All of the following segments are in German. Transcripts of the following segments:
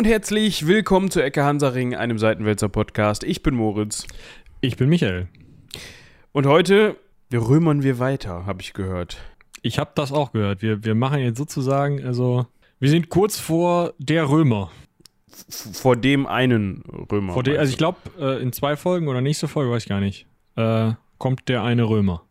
und herzlich willkommen zu Ecke Hansaring, einem Seitenwälzer Podcast. Ich bin Moritz. Ich bin Michael. Und heute römern wir weiter, habe ich gehört. Ich habe das auch gehört. Wir, wir machen jetzt sozusagen, also, wir sind kurz vor der Römer. Vor dem einen Römer. Vor de, also, ich glaube, äh, in zwei Folgen oder nächste Folge, weiß ich gar nicht, äh, kommt der eine Römer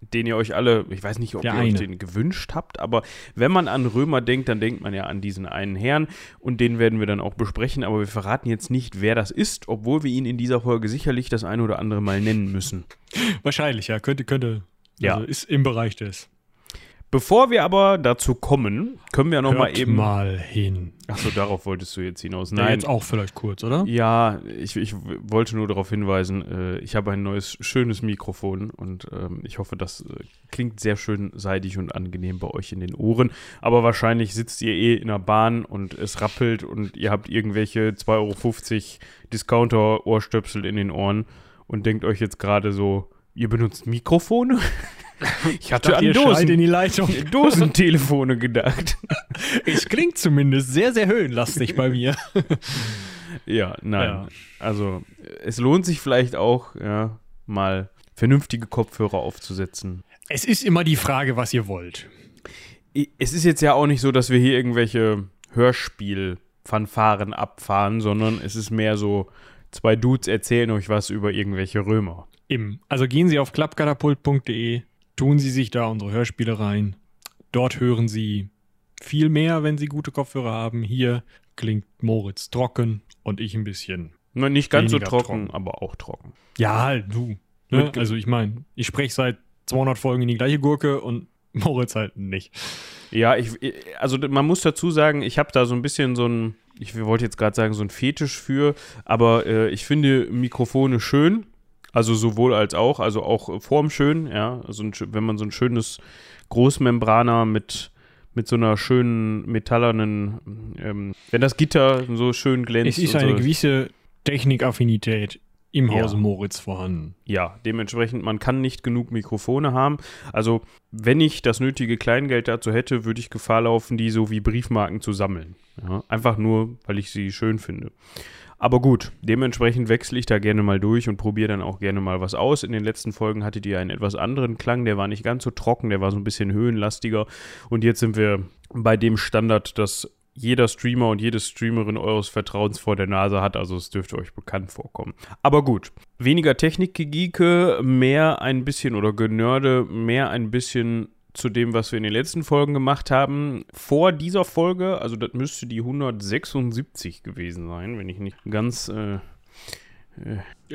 den ihr euch alle, ich weiß nicht, ob Der ihr eine. euch den gewünscht habt, aber wenn man an Römer denkt, dann denkt man ja an diesen einen Herrn und den werden wir dann auch besprechen, aber wir verraten jetzt nicht, wer das ist, obwohl wir ihn in dieser Folge sicherlich das ein oder andere Mal nennen müssen. Wahrscheinlich, ja. Könnte, könnte. Ja. Also ist im Bereich des. Bevor wir aber dazu kommen, können wir noch mal Hört eben. mal hin. Achso, darauf wolltest du jetzt hinaus. Nein. Nein, Jetzt auch vielleicht kurz, oder? Ja, ich, ich wollte nur darauf hinweisen, äh, ich habe ein neues, schönes Mikrofon und ähm, ich hoffe, das äh, klingt sehr schön seidig und angenehm bei euch in den Ohren. Aber wahrscheinlich sitzt ihr eh in der Bahn und es rappelt und ihr habt irgendwelche 2,50 Euro Discounter-Ohrstöpsel in den Ohren und denkt euch jetzt gerade so, ihr benutzt Mikrofone? Ich hatte Dachte, an Dosen, in die Leitung. Dosentelefone gedacht. Es klingt zumindest sehr, sehr höhenlastig bei mir. Ja, nein. Ja. Also, es lohnt sich vielleicht auch, ja, mal vernünftige Kopfhörer aufzusetzen. Es ist immer die Frage, was ihr wollt. Es ist jetzt ja auch nicht so, dass wir hier irgendwelche Hörspiel-Fanfaren abfahren, sondern es ist mehr so, zwei Dudes erzählen euch was über irgendwelche Römer. Im. Also gehen Sie auf klappkatapult.de, tun Sie sich da unsere Hörspiele rein. Dort hören Sie viel mehr, wenn Sie gute Kopfhörer haben. Hier klingt Moritz trocken und ich ein bisschen. Na, nicht ganz so trocken, trocken. aber auch trocken. Ja, halt, du. Ne? Also ich meine, ich spreche seit 200 Folgen in die gleiche Gurke und Moritz halt nicht. Ja, ich, also man muss dazu sagen, ich habe da so ein bisschen so ein, ich wollte jetzt gerade sagen, so ein Fetisch für, aber äh, ich finde Mikrofone schön, also sowohl als auch, also auch formschön, ja, also wenn man so ein schönes Großmembraner mit mit so einer schönen metallernen, ähm, wenn das Gitter so schön glänzt. Es ist eine so, gewisse Technikaffinität im Ja. Hause Moritz vorhanden. Ja, dementsprechend, man kann nicht genug Mikrofone haben. Also, wenn ich das nötige Kleingeld dazu hätte, würde ich Gefahr laufen, die so wie Briefmarken zu sammeln. Ja, einfach nur, weil ich sie schön finde. Aber gut, dementsprechend wechsle ich da gerne mal durch und probiere dann auch gerne mal was aus. In den letzten Folgen hattet ihr einen etwas anderen Klang, der war nicht ganz so trocken, der war so ein bisschen höhenlastiger. Und jetzt sind wir bei dem Standard, dass jeder Streamer und jede Streamerin eures Vertrauens vor der Nase hat, also es dürfte euch bekannt vorkommen. Aber gut, weniger Technikgegieke, mehr ein bisschen oder Genörde, mehr ein bisschen zu dem, was wir in den letzten Folgen gemacht haben. Vor dieser Folge, also das müsste die 176 gewesen sein, wenn ich nicht ganz äh,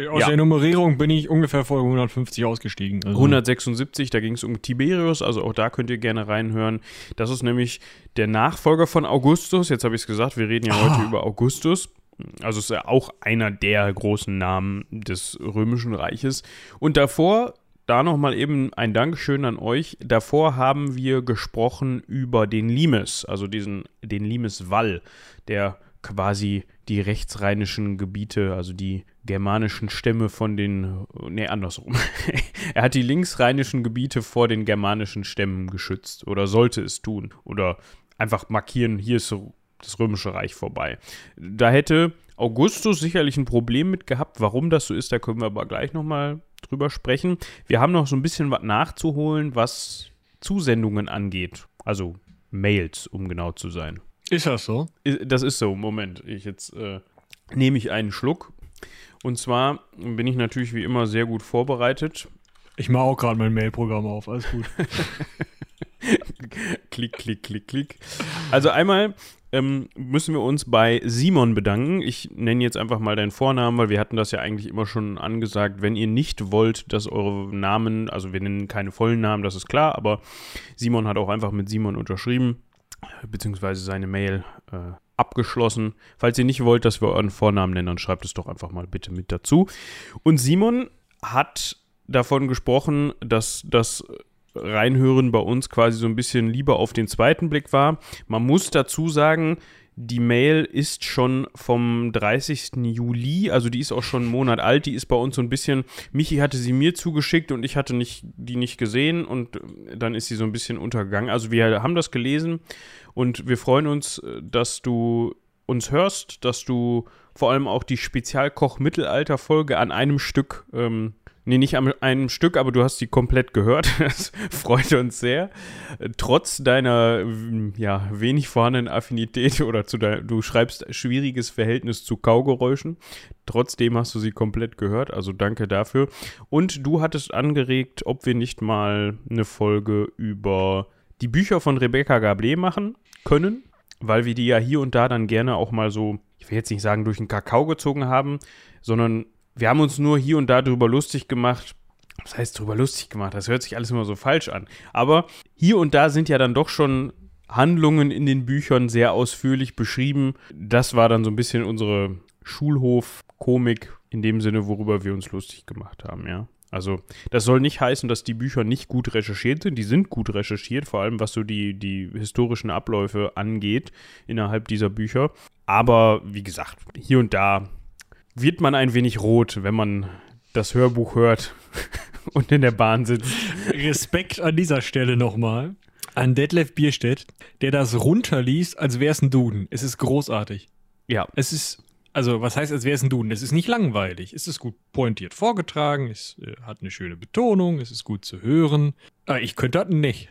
Aus Ja. der Nummerierung bin ich ungefähr Folge 150 ausgestiegen. Also 176, da ging es um Tiberius, also auch da könnt ihr gerne reinhören. Das ist nämlich der Nachfolger von Augustus. Jetzt habe ich es gesagt, wir reden ja Ah. heute über Augustus. Also ist er auch einer der großen Namen des Römischen Reiches. Und davor, da nochmal eben ein Dankeschön an euch. Davor haben wir gesprochen über den Limes, also diesen, den Limeswall, der quasi die rechtsrheinischen Gebiete, also die germanischen Stämme von den, nee, andersrum. er hat die linksrheinischen Gebiete vor den germanischen Stämmen geschützt oder sollte es tun oder einfach markieren, hier ist das römische Reich vorbei. Da hätte Augustus sicherlich ein Problem mit gehabt. Warum das so ist, da können wir aber gleich nochmal drüber sprechen. Wir haben noch so ein bisschen was nachzuholen, was Zusendungen angeht. Also Mails, um genau zu sein. ist das so? Das ist so, Moment. Ich jetzt äh, nehme ich einen Schluck. Und zwar bin ich natürlich wie immer sehr gut vorbereitet. Ich mache auch gerade mein Mailprogramm auf, alles gut. klick, klick, klick, klick. Also einmal ähm, müssen wir uns bei Simon bedanken. Ich nenne jetzt einfach mal deinen Vornamen, weil wir hatten das ja eigentlich immer schon angesagt. Wenn ihr nicht wollt, dass eure Namen, also wir nennen keine vollen Namen, das ist klar, aber Simon hat auch einfach mit Simon unterschrieben, beziehungsweise seine Mail äh, abgeschlossen. Falls ihr nicht wollt, dass wir euren Vornamen nennen, dann schreibt es doch einfach mal bitte mit dazu. Und Simon hat davon gesprochen, dass das Reinhören bei uns quasi so ein bisschen lieber auf den zweiten Blick war. Man muss dazu sagen, die Mail ist schon vom 30. Juli, also die ist auch schon einen Monat alt. Die ist bei uns so ein bisschen. Michi hatte sie mir zugeschickt und ich hatte nicht, die nicht gesehen und dann ist sie so ein bisschen untergegangen. Also wir haben das gelesen und wir freuen uns, dass du uns hörst, dass du vor allem auch die Spezialkoch-Mittelalter-Folge an einem Stück ähm, Nee, nicht an einem Stück, aber du hast die komplett gehört. Das freut uns sehr. Trotz deiner ja, wenig vorhandenen Affinität oder zu dein, du schreibst schwieriges Verhältnis zu Kaugeräuschen. Trotzdem hast du sie komplett gehört, also danke dafür. Und du hattest angeregt, ob wir nicht mal eine Folge über die Bücher von Rebecca Gablé machen können, weil wir die ja hier und da dann gerne auch mal so, ich will jetzt nicht sagen, durch den Kakao gezogen haben, sondern wir haben uns nur hier und da drüber lustig gemacht. Was heißt drüber lustig gemacht? Das hört sich alles immer so falsch an. Aber hier und da sind ja dann doch schon Handlungen in den Büchern sehr ausführlich beschrieben. Das war dann so ein bisschen unsere Schulhof-Komik in dem Sinne, worüber wir uns lustig gemacht haben, ja. Also, das soll nicht heißen, dass die Bücher nicht gut recherchiert sind. Die sind gut recherchiert, vor allem was so die, die historischen Abläufe angeht innerhalb dieser Bücher. Aber wie gesagt, hier und da wird man ein wenig rot, wenn man das Hörbuch hört und in der Bahn sitzt. Respekt an dieser Stelle nochmal an Detlef Bierstedt, der das runterliest, als wäre es ein Duden. Es ist großartig. Ja. Es ist, also was heißt, als wäre es ein Duden? Es ist nicht langweilig. Es ist gut pointiert vorgetragen, es äh, hat eine schöne Betonung, es ist gut zu hören. Aber ich könnte das nicht.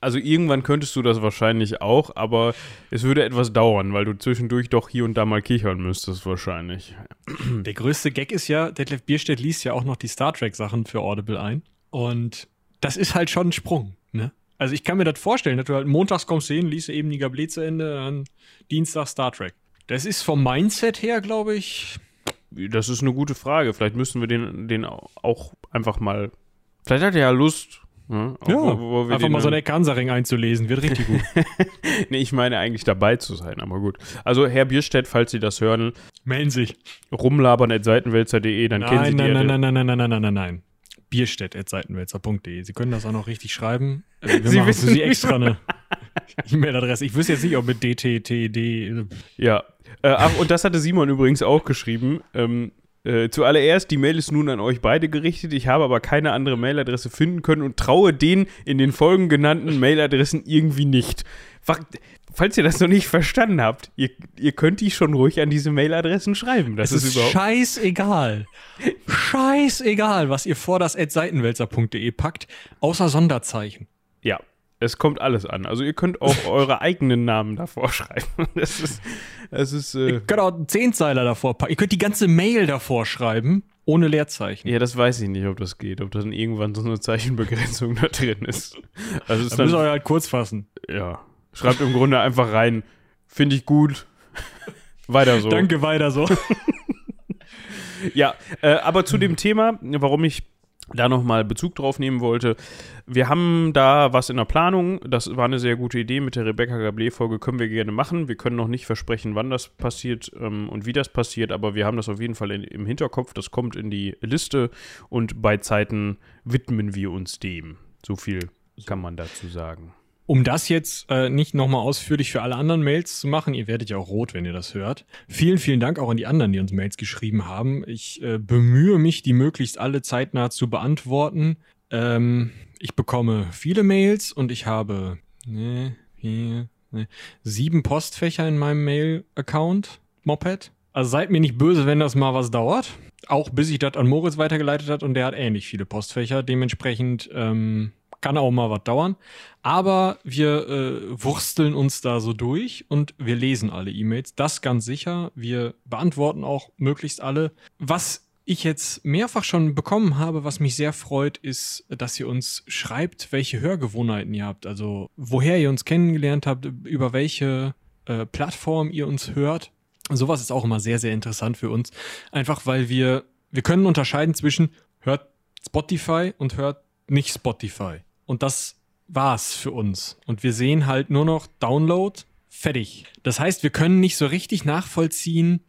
Also irgendwann könntest du das wahrscheinlich auch, aber es würde etwas dauern, weil du zwischendurch doch hier und da mal kichern müsstest wahrscheinlich. Der größte Gag ist ja, Detlef Bierstedt liest ja auch noch die Star Trek Sachen für Audible ein und das ist halt schon ein Sprung, ne? Also ich kann mir das vorstellen, dass du halt montags kommst hin, liest eben die Gablet zu Ende, dann Dienstag Star Trek. Das ist vom Mindset her, glaube ich. Das ist eine gute Frage. Vielleicht müssen wir den, den auch einfach mal. Vielleicht hat er ja Lust, ja, ja wo, wo einfach mal so eine Kansaring einzulesen, wird richtig gut. nee, ich meine eigentlich dabei zu sein, aber gut. Also Herr Bierstedt, falls Sie das hören, melden sich. Rumlabern at seitenwälzer.de, dann nein, kennen Sie nein, die. Nein, nein, nein, nein, nein, nein, nein, nein, nein. Bierstedt.seitenwälzer.de. Sie können das auch noch richtig schreiben. Äh, wir Sie machen für Sie extra eine E-Mail-Adresse. Ich wüsste jetzt nicht, ob mit DTTD. Ja. Äh, ach, und das hatte Simon übrigens auch geschrieben. Ähm, äh, zuallererst, die Mail ist nun an euch beide gerichtet. Ich habe aber keine andere Mailadresse finden können und traue den in den Folgen genannten Mailadressen irgendwie nicht. Falls ihr das noch nicht verstanden habt, ihr, ihr könnt die schon ruhig an diese Mailadressen schreiben. Das es ist, ist scheißegal. scheißegal, was ihr vor das seitenwälzer.de packt, außer Sonderzeichen. Ja, es kommt alles an. Also ihr könnt auch eure eigenen Namen davor schreiben. Das ist, das ist. Äh ihr könnt auch einen Zehnzeiler davor packen. Ihr könnt die ganze Mail davor schreiben, ohne Leerzeichen. Ja, das weiß ich nicht, ob das geht. Ob da dann irgendwann so eine Zeichenbegrenzung da drin ist. Also ist dann, dann müsst ihr halt kurz fassen. Ja. Schreibt im Grunde einfach rein. Finde ich gut. weiter so. Danke, weiter so. ja, äh, aber zu dem Thema, warum ich da nochmal Bezug drauf nehmen wollte. Wir haben da was in der Planung. Das war eine sehr gute Idee mit der Rebecca Gablé-Folge. Können wir gerne machen. Wir können noch nicht versprechen, wann das passiert ähm, und wie das passiert, aber wir haben das auf jeden Fall in, im Hinterkopf. Das kommt in die Liste und bei Zeiten widmen wir uns dem. So viel kann man dazu sagen. Um das jetzt äh, nicht nochmal ausführlich für alle anderen Mails zu machen, ihr werdet ja auch rot, wenn ihr das hört. Vielen, vielen Dank auch an die anderen, die uns Mails geschrieben haben. Ich äh, bemühe mich, die möglichst alle zeitnah zu beantworten. Ähm, ich bekomme viele Mails und ich habe ne, vier, ne, sieben Postfächer in meinem Mail-Account, Moped. Also seid mir nicht böse, wenn das mal was dauert. Auch bis ich das an Moritz weitergeleitet hat und der hat ähnlich viele Postfächer. Dementsprechend ähm, kann auch mal was dauern. Aber wir äh, wursteln uns da so durch und wir lesen alle E-Mails. Das ganz sicher. Wir beantworten auch möglichst alle. Was ich jetzt mehrfach schon bekommen habe, was mich sehr freut, ist, dass ihr uns schreibt, welche Hörgewohnheiten ihr habt. Also woher ihr uns kennengelernt habt, über welche äh, Plattform ihr uns hört. Sowas ist auch immer sehr, sehr interessant für uns. Einfach weil wir, wir können unterscheiden zwischen hört Spotify und hört nicht Spotify. Und das war's für uns. Und wir sehen halt nur noch Download, fertig. Das heißt, wir können nicht so richtig nachvollziehen,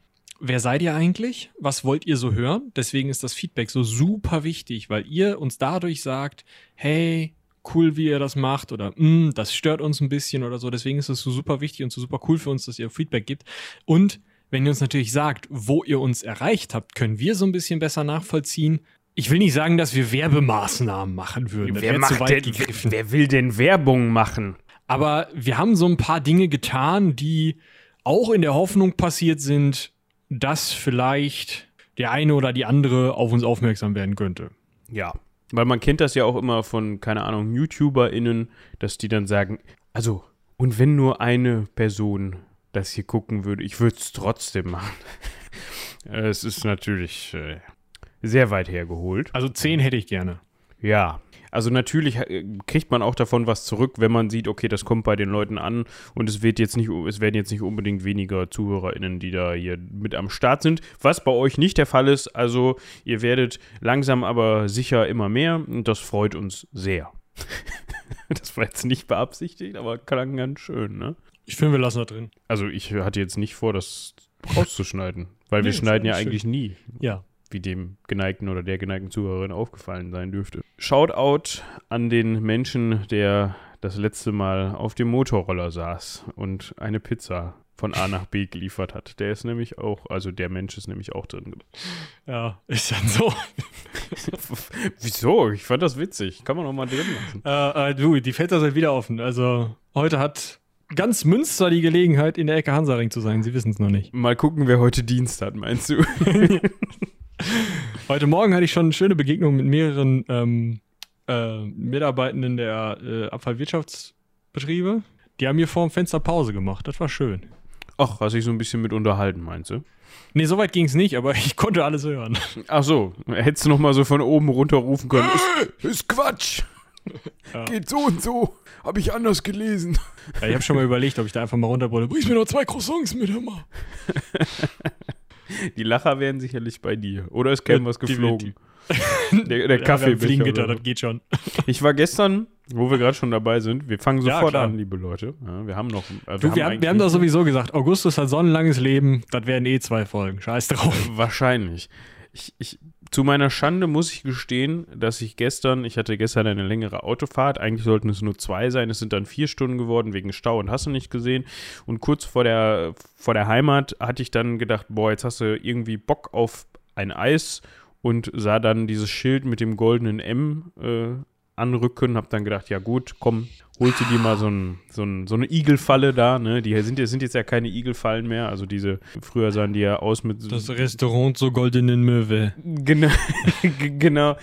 wer seid ihr eigentlich? Was wollt ihr so hören? Deswegen ist das Feedback so super wichtig, weil ihr uns dadurch sagt, hey, cool, wie ihr das macht oder mm, das stört uns ein bisschen oder so. Deswegen ist es so super wichtig und so super cool für uns, dass ihr Feedback gibt. Und wenn ihr uns natürlich sagt, wo ihr uns erreicht habt, können wir so ein bisschen besser nachvollziehen, ich will nicht sagen, dass wir Werbemaßnahmen machen würden. Das wer, macht denn, wer will denn Werbung machen? Aber wir haben so ein paar Dinge getan, die auch in der Hoffnung passiert sind, dass vielleicht der eine oder die andere auf uns aufmerksam werden könnte. Ja. Weil man kennt das ja auch immer von, keine Ahnung, YouTuberInnen, dass die dann sagen, also, und wenn nur eine Person das hier gucken würde, ich würde es trotzdem machen. es ist natürlich äh, sehr weit hergeholt. Also zehn hätte ich gerne. Ja, also natürlich äh, kriegt man auch davon was zurück, wenn man sieht, okay, das kommt bei den Leuten an und es wird jetzt nicht, es werden jetzt nicht unbedingt weniger ZuhörerInnen, die da hier mit am Start sind. Was bei euch nicht der Fall ist, also ihr werdet langsam aber sicher immer mehr und das freut uns sehr. das war jetzt nicht beabsichtigt, aber klang ganz schön, ne? Ich finde, wir lassen das drin. Also ich hatte jetzt nicht vor, das rauszuschneiden, weil wir Nee, schneiden ja eigentlich nie Ja. Wie dem geneigten oder der geneigten Zuhörerin aufgefallen sein dürfte. Shoutout an den Menschen, der das letzte Mal auf dem Motorroller saß und eine Pizza von A nach B geliefert hat. Der ist nämlich auch, also der Mensch ist nämlich auch drin. Ja, ist dann so. Wieso? Ich fand das witzig. Kann man auch mal drin lassen. Äh, äh, du, die Fenster sind wieder offen. Also heute hat ganz Münster die Gelegenheit, in der Ecke Hansaring zu sein. Sie wissen es noch nicht. Mal gucken, wer heute Dienst hat, meinst du? Heute Morgen hatte ich schon eine schöne Begegnung mit mehreren ähm, äh, Mitarbeitenden der äh, Abfallwirtschaftsbetriebe. Die haben mir vor dem Fenster Pause gemacht. Das war schön. Ach, hast dich so ein bisschen mit unterhalten, meinst du? Nee, so weit ging es nicht, aber ich konnte alles hören. Ach so, hättest du noch mal so von oben runter rufen können. ist, ist Quatsch. Ja. Geht so und so. Habe ich anders gelesen. Ja, ich habe schon mal überlegt, ob ich da einfach mal runterbrülle. Bringst mir noch zwei Croissants mit, hör mal. Die Lacher wären sicherlich bei dir. Oder es käme Ja, was geflogen. Der, der Ja, Kaffeebecher. Fliegengitter, das geht schon. Ich war gestern, wo wir gerade schon dabei sind, wir fangen Ja, sofort klar. an, liebe Leute. Ja, wir haben noch. äh, Du, wir, haben, wir haben doch nicht- sowieso gesagt, Augustus hat so ein langes Leben, das werden eh zwei Folgen. Scheiß drauf. Wahrscheinlich. Ich, ich, zu meiner Schande muss ich gestehen, dass ich gestern, ich hatte gestern eine längere Autofahrt, eigentlich sollten es nur zwei sein, es sind dann vier Stunden geworden wegen Stau und hast du nicht gesehen. Und kurz vor der, vor der Heimat hatte ich dann gedacht, boah, jetzt hast du irgendwie Bock auf ein Eis und sah dann dieses Schild mit dem goldenen M äh, anrücken, hab dann gedacht, ja gut, komm, holst du dir mal so, ein, so, ein, so eine Igelfalle da, ne? Die sind, sind jetzt ja keine Igelfallen mehr, also diese, früher sahen die ja aus mit so- Das Restaurant zur goldenen Möwe. Genau, genau.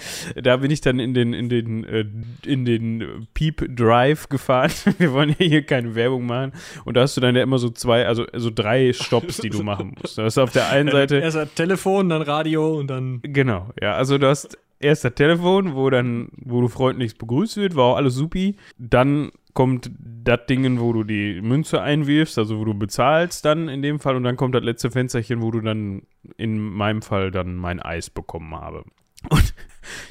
Da bin ich dann in den, in den, äh, in den Peep Drive gefahren. Wir wollen ja hier keine Werbung machen. Und da hast du dann ja immer so zwei, also so drei Stops, die du machen musst. Du hast auf der einen Seite, Erst Telefon, dann Radio und dann. genau, ja, also du hast erst das Telefon, wo dann, wo du freundlichst begrüßt wird, war auch alles supi. Dann kommt das Ding, wo du die Münze einwirfst, also wo du bezahlst dann in dem Fall und dann kommt das letzte Fensterchen, wo du dann in meinem Fall dann mein Eis bekommen habe. Und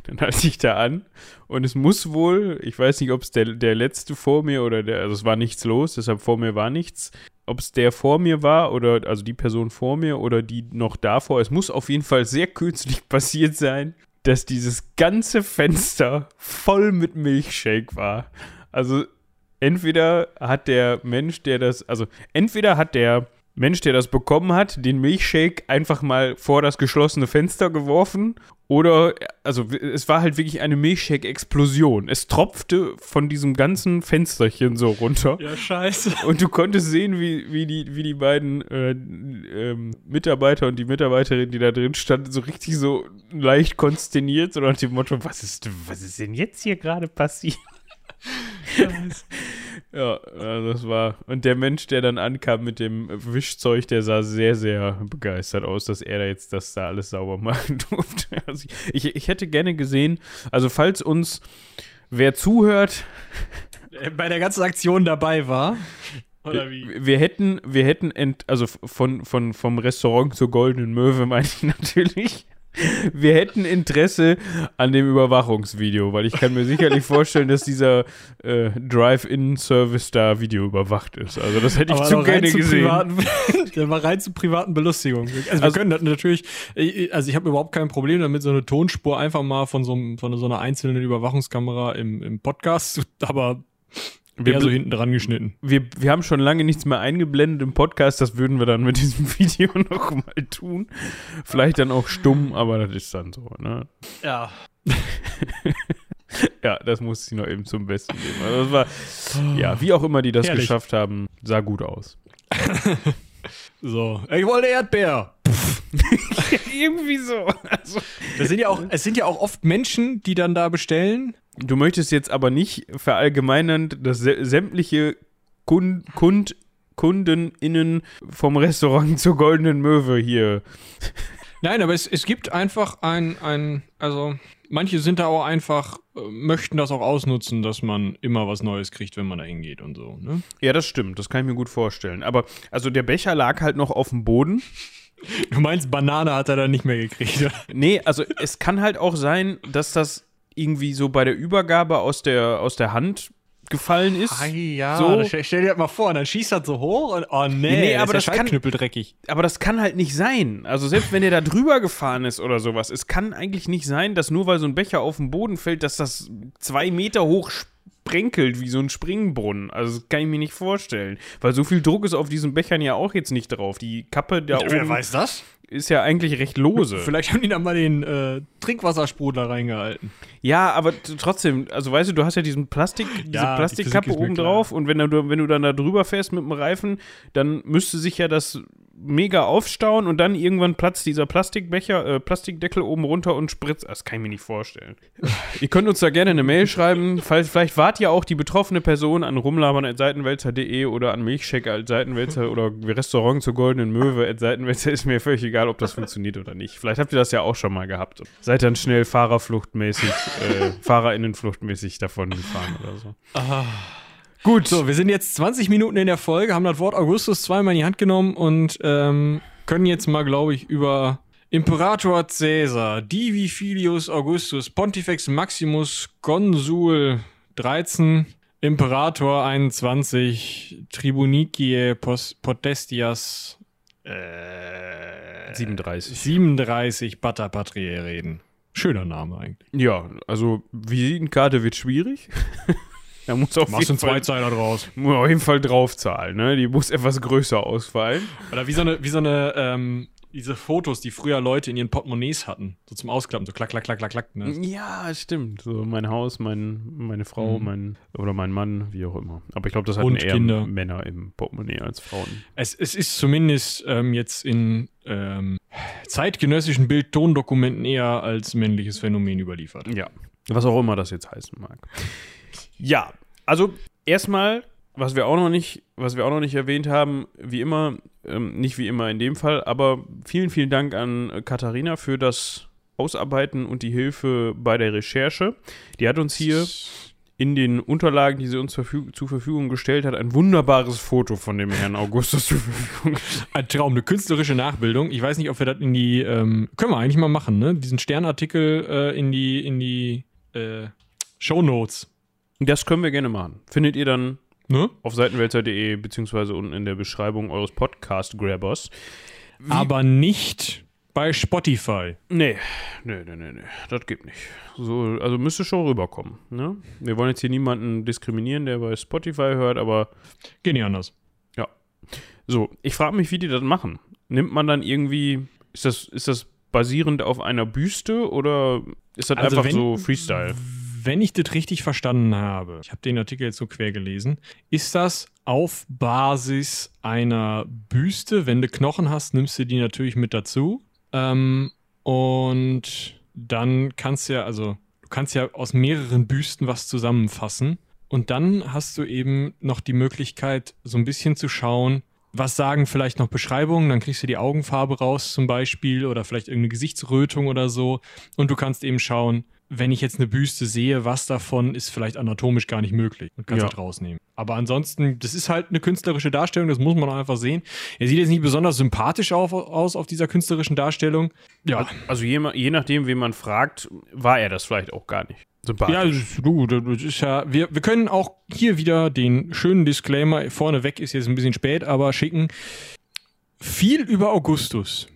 dann halte ich da an und es muss wohl, ich weiß nicht, ob es der, der letzte vor mir oder der, also es war nichts los, deshalb vor mir war nichts. Ob es der vor mir war oder, also die Person vor mir oder die noch davor, es muss auf jeden Fall sehr kürzlich passiert sein, dass dieses ganze Fenster voll mit Milchshake war. Also entweder hat der Mensch, der das, also entweder hat der Mensch, der das bekommen hat, den Milchshake einfach mal vor das geschlossene Fenster geworfen oder, also es war halt wirklich eine Milchshake-Explosion. Es tropfte von diesem ganzen Fensterchen so runter. Ja, scheiße. Und du konntest sehen, wie, wie, die, wie die beiden äh, ähm, Mitarbeiter und die Mitarbeiterin, die da drin standen, so richtig so leicht konsterniert, so nach dem Motto, was ist, was ist denn jetzt hier gerade passiert? Ja, also das war. Und der Mensch, der dann ankam mit dem Wischzeug, der sah sehr, sehr begeistert aus, dass er da jetzt das da alles sauber machen durfte. Also ich, ich, hätte gerne gesehen, also falls uns wer zuhört, Äh, Bei der ganzen Aktion dabei war. Oder wie? wir hätten, wir hätten, ent, also von, von, vom Restaurant zur Goldenen Möwe meine ich natürlich. Wir hätten Interesse an dem Überwachungsvideo, weil ich kann mir sicherlich vorstellen, dass dieser äh, Drive-In-Service da Video überwacht ist. Also das hätte ich Aber zu gerne zu gesehen. Privaten, der war rein zu privaten Belustigung. Also, wir Also- können das natürlich, äh, also ich habe überhaupt kein Problem damit, so eine Tonspur einfach mal von so, einem, von so einer einzelnen Überwachungskamera im, im Podcast, zu- aber Wir, eher so hinten dran geschnitten. wir, wir haben schon lange nichts mehr eingeblendet im Podcast, das würden wir dann mit diesem Video noch mal tun. Vielleicht dann auch stumm, aber das ist dann so, ne? Ja. Ja, das musste ich noch eben zum Besten geben. Also das war, ja, wie auch immer die das Herrlich. geschafft haben, sah gut aus. So, ich wollte Erdbeer. Irgendwie so. Also, Das sind ja auch, es sind ja auch oft Menschen, die dann da bestellen. du möchtest jetzt aber nicht verallgemeinern, dass sä- sämtliche Kund, Kund, KundenInnen vom Restaurant zur Goldenen Möwe hier. Nein, aber es, es gibt einfach ein, ein, also manche sind da auch einfach, äh, möchten das auch ausnutzen, dass man immer was Neues kriegt, wenn man da hingeht und so. Ne? Ja, das stimmt, das kann ich mir gut vorstellen. Aber also der Becher lag halt noch auf dem Boden. Du meinst, Banane hat er dann nicht mehr gekriegt. oder? Nee, also es kann halt auch sein, dass das irgendwie so bei der Übergabe aus der, aus der Hand gefallen ist. ja, So. stell, stell dir das mal vor, und dann schießt das so hoch und oh nee, Nee, das aber ist das kann- dreckig. Aber das kann halt nicht sein. Also selbst wenn der da drüber gefahren ist oder sowas, es kann eigentlich nicht sein, dass nur weil so ein Becher auf den Boden fällt, dass das zwei Meter hoch sprenkelt wie so ein Springbrunnen. Also das kann ich mir nicht vorstellen. Weil so viel Druck ist auf diesen Bechern ja auch jetzt nicht drauf. Die Kappe da oben das? ist ja eigentlich recht lose. Vielleicht haben die dann mal den äh, Trinkwassersprudler reingehalten. Ja, aber trotzdem, also weißt du, du hast ja diesen Plastik, diese Ja, die Plastikkappe mir oben drauf und wenn du, wenn du dann da drüber fährst mit dem Reifen, dann müsste sich ja das mega aufstauen und dann irgendwann platzt dieser Plastikbecher, äh, Plastikdeckel oben runter und spritzt. Das kann ich mir nicht vorstellen. ihr könnt uns da gerne eine Mail schreiben, falls, vielleicht wart ja auch die betroffene Person an rumlabern.seitenwälzer.de oder an Milchchecker.seitenwälzer oder Restaurant zur Goldenen Möwe Seitenwälzer, ist mir völlig egal, ob das funktioniert oder nicht. Vielleicht habt ihr das ja auch schon mal gehabt. Seid dann schnell fahrerfluchtmäßig, äh, fahrerinnenfluchtmäßig davon gefahren oder so. Gut. So, wir sind jetzt 20 Minuten in der Folge, haben das Wort Augustus zweimal in die Hand genommen und ähm, können jetzt mal, glaube ich, über Imperator Caesar, Divi Filius Augustus, Pontifex Maximus, Konsul 13, Imperator 21, Tribuniciae Pos Potestias äh, 37. 37 Pater Patriae reden. Schöner Name eigentlich. Ja, also Visitenkarte wird schwierig. da muss auf Machst jeden, einen Fall, Zweizeiler draus. muss auf jeden Fall draufzahlen. Ne? Die muss etwas größer ausfallen. Oder wie so eine, wie so eine, ähm, diese Fotos, die früher Leute in ihren Portemonnaies hatten. So zum Ausklappen, so klack, klack, klack, klack, klack. Ne? Ja, stimmt. So mein Haus, mein, meine Frau, Mhm. mein oder mein Mann, wie auch immer. Aber ich glaube, das hatten Und eher Kinder. Männer im Portemonnaie als Frauen. Es, es ist zumindest ähm, jetzt in ähm, zeitgenössischen Bild-Tondokumenten eher als männliches Phänomen überliefert. Ja. Was auch immer das jetzt heißen mag. Ja, also erstmal, was wir auch noch nicht, was wir auch noch nicht erwähnt haben, wie immer, ähm, nicht wie immer in dem Fall, aber vielen, vielen Dank an Katharina für das Ausarbeiten und die Hilfe bei der Recherche. Die hat uns hier in den Unterlagen, die sie uns verfüg zur Verfügung gestellt hat, ein wunderbares Foto von dem Herrn Augustus zur Verfügung gestellt. Ein Traum, eine künstlerische Nachbildung. Ich weiß nicht, ob wir das in die, ähm, können wir eigentlich mal machen, ne? Diesen Sternartikel äh, in die, in die äh, Shownotes. Das können wir gerne machen. Findet ihr dann Ne? auf seitenwälzer.de beziehungsweise unten in der Beschreibung eures Podcast-Grabbers. Aber nicht bei Spotify. Nee, nee, nee, nee, nee, das geht nicht. So, also müsste schon rüberkommen. Ne? Wir wollen jetzt hier niemanden diskriminieren, der bei Spotify hört, aber Geht nicht anders. so, ich frage mich, wie die das machen. Nimmt man dann irgendwie, ist das, ist das basierend auf einer Büste oder ist das Also einfach wenn- so Freestyle? Wenn ich das richtig verstanden habe, ich habe den Artikel jetzt so quer gelesen, ist das auf Basis einer Büste. Wenn du Knochen hast, nimmst du die natürlich mit dazu. Ähm, und dann kannst du ja, also du kannst ja aus mehreren Büsten was zusammenfassen. Und dann hast du eben noch die Möglichkeit, so ein bisschen zu schauen, was sagen vielleicht noch Beschreibungen, dann kriegst du die Augenfarbe raus zum Beispiel oder vielleicht irgendeine Gesichtsrötung oder so. Und du kannst eben schauen, wenn ich jetzt eine Büste sehe, was davon ist vielleicht anatomisch gar nicht möglich und kannst Ja. das rausnehmen. Aber ansonsten, das ist halt eine künstlerische Darstellung, das muss man einfach sehen. Er sieht jetzt nicht besonders sympathisch auf, aus auf dieser künstlerischen Darstellung. Ja, Also je, je nachdem, wen man fragt, war er das vielleicht auch gar nicht. Sympathisch. Ja, das ist, du, das ist ja, wir, wir können auch hier wieder den schönen Disclaimer, vorneweg ist jetzt ein bisschen spät, aber schicken. Viel über Augustus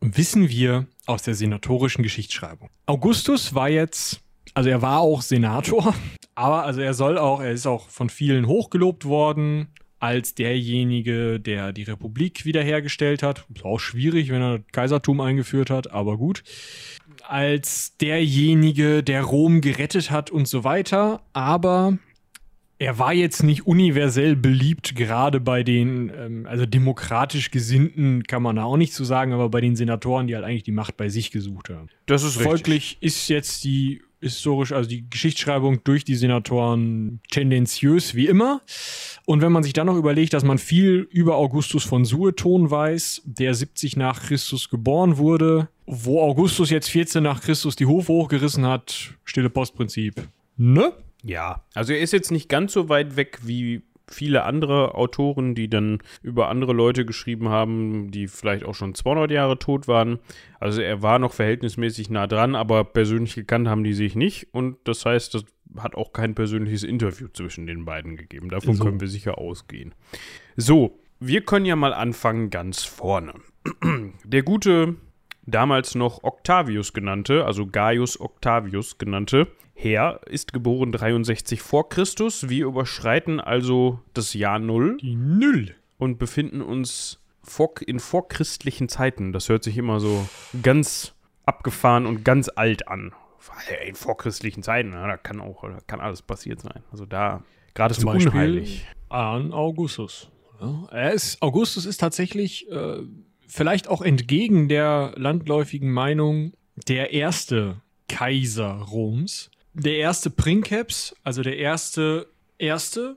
wissen wir aus der senatorischen Geschichtsschreibung. Augustus war jetzt, also er war auch Senator, aber also er soll auch, er ist auch von vielen hochgelobt worden als derjenige, der die Republik wiederhergestellt hat. Ist auch schwierig, wenn er das Kaisertum eingeführt hat, aber gut als derjenige, der Rom gerettet hat und so weiter. Aber er war jetzt nicht universell beliebt, gerade bei den, ähm, also demokratisch Gesinnten kann man da auch nicht zu sagen, aber bei den Senatoren, die halt eigentlich die Macht bei sich gesucht haben. Das ist richtig. Folglich ist jetzt die historisch, also die Geschichtsschreibung durch die Senatoren tendenziös wie immer. Und wenn man sich dann noch überlegt, dass man viel über Augustus von Sueton weiß, der 70 nach Christus geboren wurde, wo Augustus jetzt 14 nach Christus die Hofe hochgerissen hat, stille Postprinzip. Ne? Ja, also er ist jetzt nicht ganz so weit weg wie viele andere Autoren, die dann über andere Leute geschrieben haben, die vielleicht auch schon 200 Jahre tot waren. Also er war noch verhältnismäßig nah dran, aber persönlich gekannt haben die sich nicht. Und das heißt, das hat auch kein persönliches Interview zwischen den beiden gegeben. Davon so. können wir sicher ausgehen. So, wir können ja mal anfangen ganz vorne. Der gute, damals noch Octavius genannte, also Gaius Octavius genannte, Herr ist geboren 63 vor Christus. Wir überschreiten also das Jahr Null. Die Null. Und befinden uns vor, in vorchristlichen Zeiten. Das hört sich immer so ganz abgefahren und ganz alt an. In vorchristlichen Zeiten, da kann auch, da kann alles passiert sein. Also da, gerade es unheilig. An Augustus. Ja, er ist, Augustus ist tatsächlich äh, vielleicht auch entgegen der landläufigen Meinung der erste Kaiser Roms der erste Princeps, also der erste erste,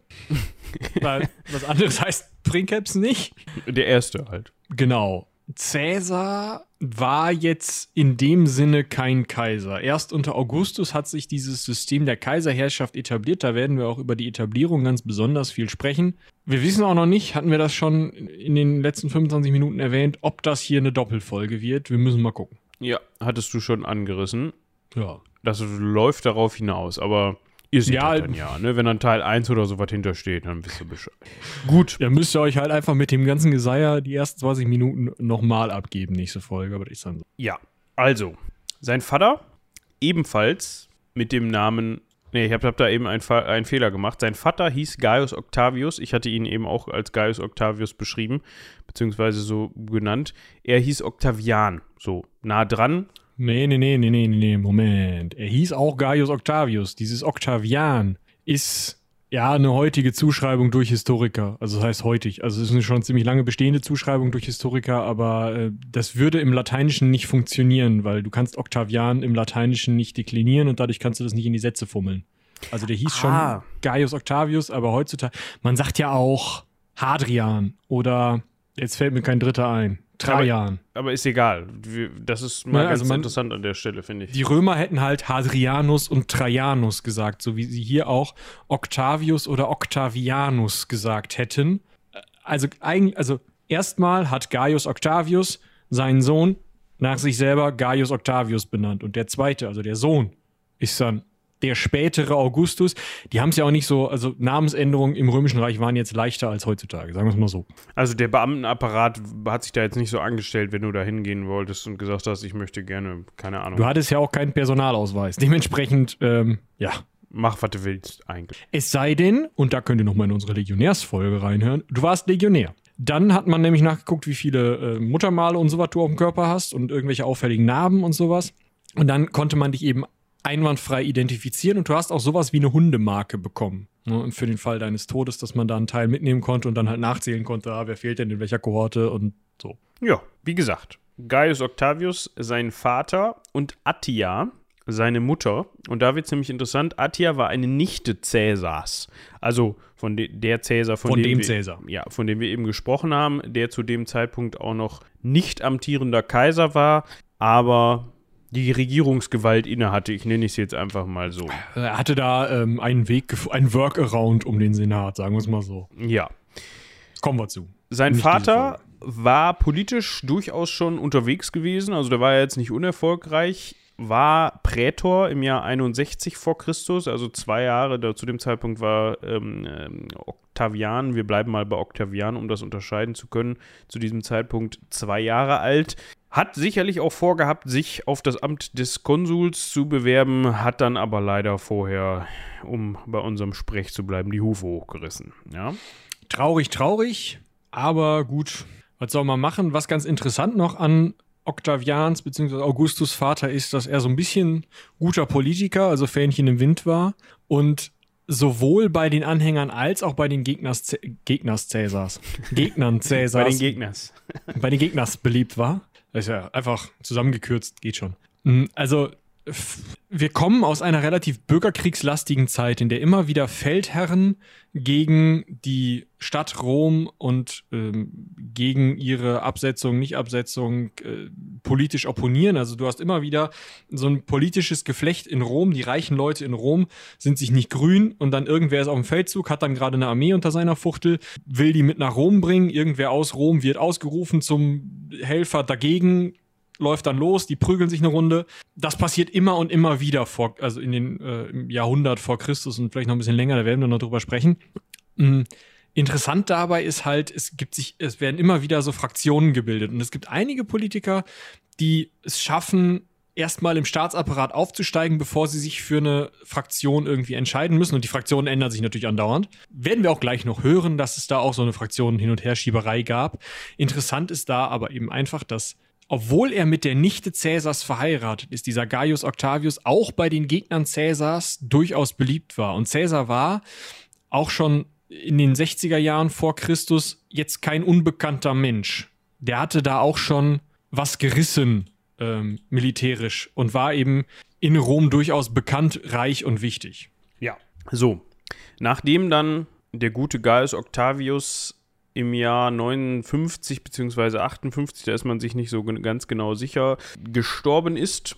weil was anderes heißt Princeps nicht. Der erste halt. Genau. Cäsar war jetzt in dem Sinne kein Kaiser. Erst unter Augustus hat sich dieses System der Kaiserherrschaft etabliert. Da werden wir auch über die Etablierung ganz besonders viel sprechen. Wir wissen auch noch nicht, hatten wir das schon in den letzten 25 Minuten erwähnt, ob das hier eine Doppelfolge wird. Wir müssen mal gucken. Ja, hattest du schon angerissen. Ja das läuft darauf hinaus, aber ihr seht ja, das dann ja, ne? Wenn dann Teil 1 oder so was hintersteht, dann wisst ihr Bescheid. Gut. Dann müsst ihr euch halt einfach mit dem ganzen Geseier die ersten 20 Minuten nochmal abgeben, nächste Folge, aber ist dann so. Ja, also, sein Vater, ebenfalls mit dem Namen Nee, ich habe hab da eben einen, einen, Fehler gemacht. Sein Vater hieß Gaius Octavius. Ich hatte ihn eben auch als Gaius Octavius beschrieben, beziehungsweise so genannt. Er hieß Octavian, so nah dran. Nee, nee, nee, nee, nee, nee, Moment. Er hieß auch Gaius Octavius. Dieses Octavian ist ja eine heutige Zuschreibung durch Historiker. Also das heißt heutig. Also es ist eine schon ziemlich lange bestehende Zuschreibung durch Historiker, aber äh, das würde im Lateinischen nicht funktionieren, weil du kannst Octavian im Lateinischen nicht deklinieren und dadurch kannst du das nicht in die Sätze fummeln. Also der hieß ah. schon Gaius Octavius, aber heutzutage, man sagt ja auch Hadrian oder jetzt fällt mir kein dritter ein. Trajan. Aber, aber, ist egal. Das ist mal ja, ganz also man, interessant an der Stelle, finde ich. Die Römer hätten halt Hadrianus und Trajanus gesagt, so wie sie hier auch Octavius oder Octavianus gesagt hätten. Also eigentlich, also erstmal hat Gaius Octavius seinen Sohn nach sich selber Gaius Octavius benannt. Und der zweite, also der Sohn, ist dann der spätere Augustus, die haben es ja auch nicht so, also Namensänderungen im Römischen Reich waren jetzt leichter als heutzutage, sagen wir es mal so. Also der Beamtenapparat hat sich da jetzt nicht so angestellt, wenn du da hingehen wolltest und gesagt hast, ich möchte gerne, keine Ahnung. Du hattest ja auch keinen Personalausweis. Dementsprechend, ähm, ja. Mach, was du willst, eigentlich. Es sei denn, und da könnt ihr nochmal in unsere Legionärsfolge reinhören, du warst Legionär. Dann hat man nämlich nachgeguckt, wie viele äh, Muttermale und sowas du auf dem Körper hast und irgendwelche auffälligen Narben und sowas. Und dann konnte man dich eben einwandfrei identifizieren und du hast auch sowas wie eine Hundemarke bekommen. Ne? Und für den Fall deines Todes, dass man da einen Teil mitnehmen konnte und dann halt nachzählen konnte, ah, wer fehlt denn in welcher Kohorte und so. Ja, wie gesagt, Gaius Octavius, sein Vater und Attia, seine Mutter. Und da wird es nämlich interessant, Attia war eine Nichte Cäsars. Also von de der Cäsar, von, von dem, dem wir, Cäsar. Ja, von dem wir eben gesprochen haben, der zu dem Zeitpunkt auch noch nicht amtierender Kaiser war, aber die Regierungsgewalt innehatte. Ich nenne es jetzt einfach mal so. Er hatte da ähm, einen Weg, einen Workaround um den Senat, sagen wir es mal so. Ja. Kommen wir zu. Sein nicht Vater war politisch durchaus schon unterwegs gewesen, also der war ja jetzt nicht unerfolgreich, war Prätor im Jahr 61 vor Christus, also zwei Jahre, da, zu dem Zeitpunkt war ähm, ähm, Octavian, wir bleiben mal bei Octavian, um das unterscheiden zu können, zu diesem Zeitpunkt zwei Jahre alt. Hat sicherlich auch vorgehabt, sich auf das Amt des Konsuls zu bewerben, hat dann aber leider vorher, um bei unserem Sprech zu bleiben, die Hufe hochgerissen. Ja? Traurig, traurig, aber gut, was soll man machen? Was ganz interessant noch an Octavians bzw. Augustus Vater ist, dass er so ein bisschen guter Politiker, also Fähnchen im Wind war und sowohl bei den Anhängern als auch bei den Gegners, Gegners Cäsars, Gegnern Cäsars, Bei den Gegners. bei den Gegners beliebt war. Das ist ja einfach zusammengekürzt, geht schon. Mm, Also, wir kommen aus einer relativ bürgerkriegslastigen Zeit, in der immer wieder Feldherren gegen die Stadt Rom und ähm, gegen ihre Absetzung, Nicht-Absetzung äh, politisch opponieren. Also du hast immer wieder so ein politisches Geflecht in Rom. Die reichen Leute in Rom sind sich nicht grün und dann irgendwer ist auf dem Feldzug, hat dann gerade eine Armee unter seiner Fuchtel, will die mit nach Rom bringen. Irgendwer aus Rom wird ausgerufen zum Helfer dagegen, läuft dann los, die prügeln sich eine Runde. Das passiert immer und immer wieder vor, also in den äh, im Jahrhundert vor Christus und vielleicht noch ein bisschen länger, da werden wir noch drüber sprechen. Mm, Interessant dabei ist halt, es gibt sich, es werden immer wieder so Fraktionen gebildet und es gibt einige Politiker, die es schaffen, erstmal im Staatsapparat aufzusteigen, bevor sie sich für eine Fraktion irgendwie entscheiden müssen. Und die Fraktionen ändern sich natürlich andauernd. Werden wir auch gleich noch hören, dass es da auch so eine Fraktion hin und her Schieberei gab. Interessant ist da aber eben einfach, dass obwohl er mit der Nichte Cäsars verheiratet ist, dieser Gaius Octavius auch bei den Gegnern Cäsars durchaus beliebt war. Und Cäsar war auch schon in den 60er Jahren vor Christus jetzt kein unbekannter Mensch. Der hatte da auch schon was gerissen ähm, militärisch und war eben in Rom durchaus bekannt, reich und wichtig. Ja. So, nachdem dann der gute Gaius Octavius im Jahr 59 bzw. 58, da ist man sich nicht so ganz genau sicher, gestorben ist,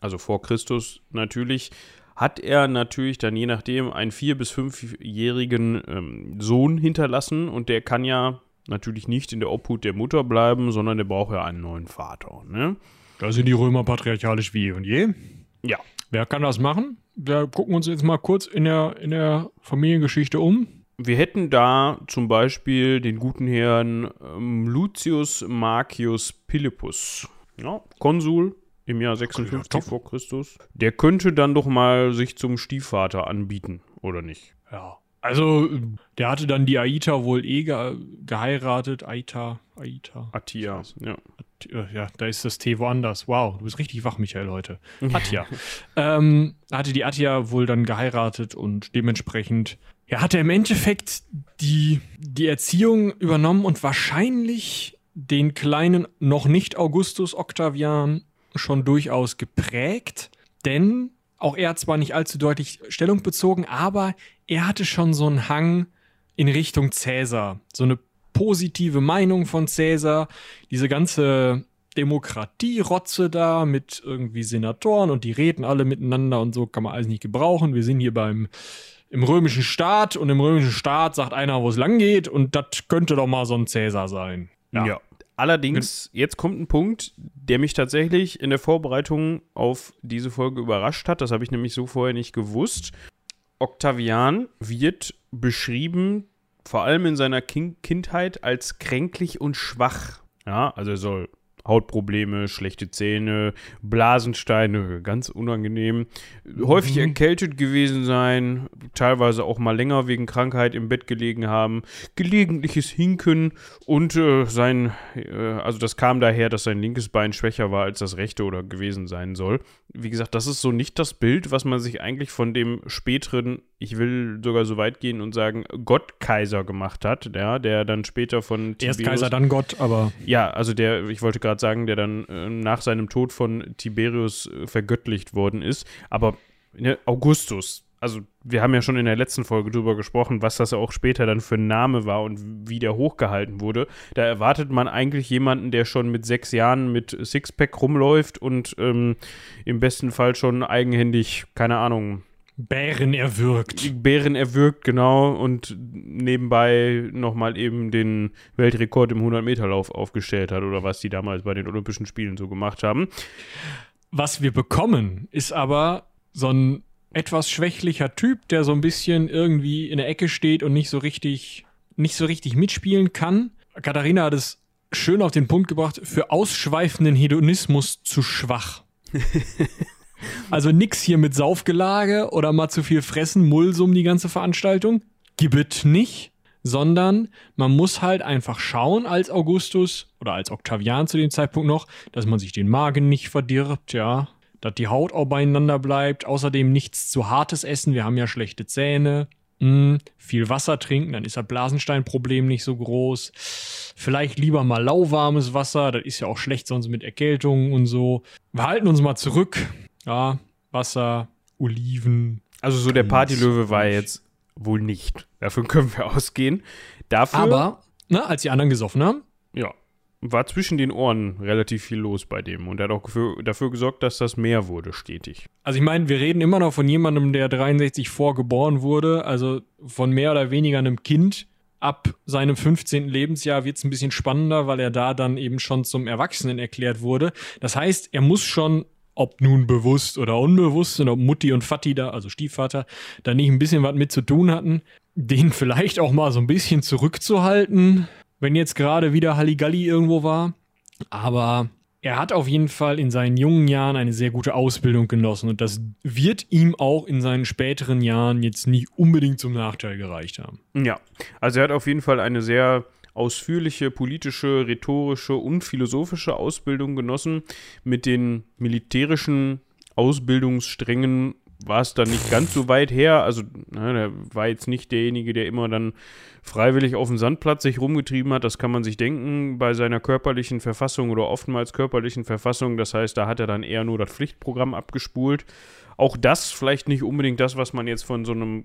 also vor Christus natürlich, hat er natürlich dann je nachdem einen vier- bis fünfjährigen ähm, Sohn hinterlassen und der kann ja natürlich nicht in der Obhut der Mutter bleiben, sondern der braucht ja einen neuen Vater. Ne? Da sind die Römer patriarchalisch wie eh und je. Ja. Wer kann das machen? Wir gucken uns jetzt mal kurz in der, in der Familiengeschichte um. Wir hätten da zum Beispiel den guten Herrn ähm, Lucius Marcius Philippus, ja, Konsul im Jahr 56 top. vor Christus. Der könnte dann doch mal sich zum Stiefvater anbieten, oder nicht? Ja. Also, der hatte dann die Aita wohl eh ge geheiratet. Aita, Aita. Attia, ja. Äh, Ja, da ist das T woanders. Wow, du bist richtig wach, Michael, heute. Attia. ähm, hatte die Attia wohl dann geheiratet und dementsprechend, ja, hat er im Endeffekt die, die Erziehung übernommen und wahrscheinlich den kleinen, noch nicht Augustus Octavian schon durchaus geprägt, denn auch er hat zwar nicht allzu deutlich Stellung bezogen, aber er hatte schon so einen Hang in Richtung Cäsar. So eine positive Meinung von Cäsar. Diese ganze Demokratie-Rotze da mit irgendwie Senatoren und die reden alle miteinander und so kann man alles nicht gebrauchen. Wir sind hier beim im römischen Staat und im römischen Staat sagt einer, wo es lang geht und das könnte doch mal so ein Cäsar sein. Ja. Allerdings, jetzt kommt ein Punkt, der mich tatsächlich in der Vorbereitung auf diese Folge überrascht hat. Das habe ich nämlich so vorher nicht gewusst. Octavian wird beschrieben, vor allem in seiner Kin Kindheit, als kränklich und schwach. Ja, also er soll Hautprobleme, schlechte Zähne, Blasensteine, ganz unangenehm. Häufig Mhm. erkältet gewesen sein, teilweise auch mal länger wegen Krankheit im Bett gelegen haben, gelegentliches Hinken und äh, sein, äh, also das kam daher, dass sein linkes Bein schwächer war als das rechte oder gewesen sein soll. Wie gesagt, das ist so nicht das Bild, was man sich eigentlich von dem späteren, ich will sogar so weit gehen und sagen, Gottkaiser gemacht hat, ja, der dann später von Erst Kaiser, dann Gott, aber ja, also der, ich wollte gerade sagen, der dann äh, nach seinem Tod von Tiberius äh, vergöttlicht worden ist. Aber ne, Augustus, also wir haben ja schon in der letzten Folge drüber gesprochen, was das auch später dann für ein Name war und wie der hochgehalten wurde. Da erwartet man eigentlich jemanden, der schon mit sechs Jahren mit Sixpack rumläuft und ähm, im besten Fall schon eigenhändig, keine Ahnung, Bären erwürgt. Bären erwürgt, genau, und nebenbei nochmal eben den Weltrekord im 100-Meter-Lauf aufgestellt hat oder was die damals bei den Olympischen Spielen so gemacht haben. Was wir bekommen, ist aber so ein etwas schwächlicher Typ, der so ein bisschen irgendwie in der Ecke steht und nicht so richtig, nicht so richtig mitspielen kann. Katharina hat es schön auf den Punkt gebracht, für ausschweifenden Hedonismus zu schwach. also nix hier mit Saufgelage oder mal zu viel fressen, Mulsum die ganze Veranstaltung. Gibt nicht, sondern man muss halt einfach schauen als Augustus oder als Octavian zu dem Zeitpunkt noch, dass man sich den Magen nicht verdirbt, ja. dass die Haut auch beieinander bleibt. Außerdem nichts zu hartes Essen. Wir haben ja schlechte Zähne. Mm, viel Wasser trinken, dann ist das Blasensteinproblem nicht so groß. Vielleicht lieber mal lauwarmes Wasser, das ist ja auch schlecht sonst mit Erkältungen und so. Wir halten uns mal zurück. Ja, Wasser, Oliven. Also so der Partylöwe war jetzt wohl nicht. Dafür können wir ausgehen. Dafür, Aber, ne, als die anderen gesoffen haben, ja, war zwischen den Ohren relativ viel los bei dem. Und er hat auch für, dafür gesorgt, dass das mehr wurde, stetig. Also ich meine, wir reden immer noch von jemandem, der 63 vorgeboren wurde, also von mehr oder weniger einem Kind. Ab seinem 15. Lebensjahr wird es ein bisschen spannender, weil er da dann eben schon zum Erwachsenen erklärt wurde. Das heißt, er muss schon, ob nun bewusst oder unbewusst, und ob Mutti und Vati da, also Stiefvater, da nicht ein bisschen was mit zu tun hatten, den vielleicht auch mal so ein bisschen zurückzuhalten, wenn jetzt gerade wieder Halligalli irgendwo war. Aber er hat auf jeden Fall in seinen jungen Jahren eine sehr gute Ausbildung genossen und das wird ihm auch in seinen späteren Jahren jetzt nicht unbedingt zum Nachteil gereicht haben. Ja, also er hat auf jeden Fall eine sehr ausführliche politische, rhetorische und philosophische Ausbildung genossen. Mit den militärischen Ausbildungssträngen war es dann nicht ganz so weit her. Also, ne, der war jetzt nicht derjenige, der immer dann freiwillig auf dem Sandplatz sich rumgetrieben hat. Das kann man sich denken bei seiner körperlichen Verfassung oder oftmals körperlichen Verfassung. Das heißt, da hat er dann eher nur das Pflichtprogramm abgespult. Auch das vielleicht nicht unbedingt das, was man jetzt von so einem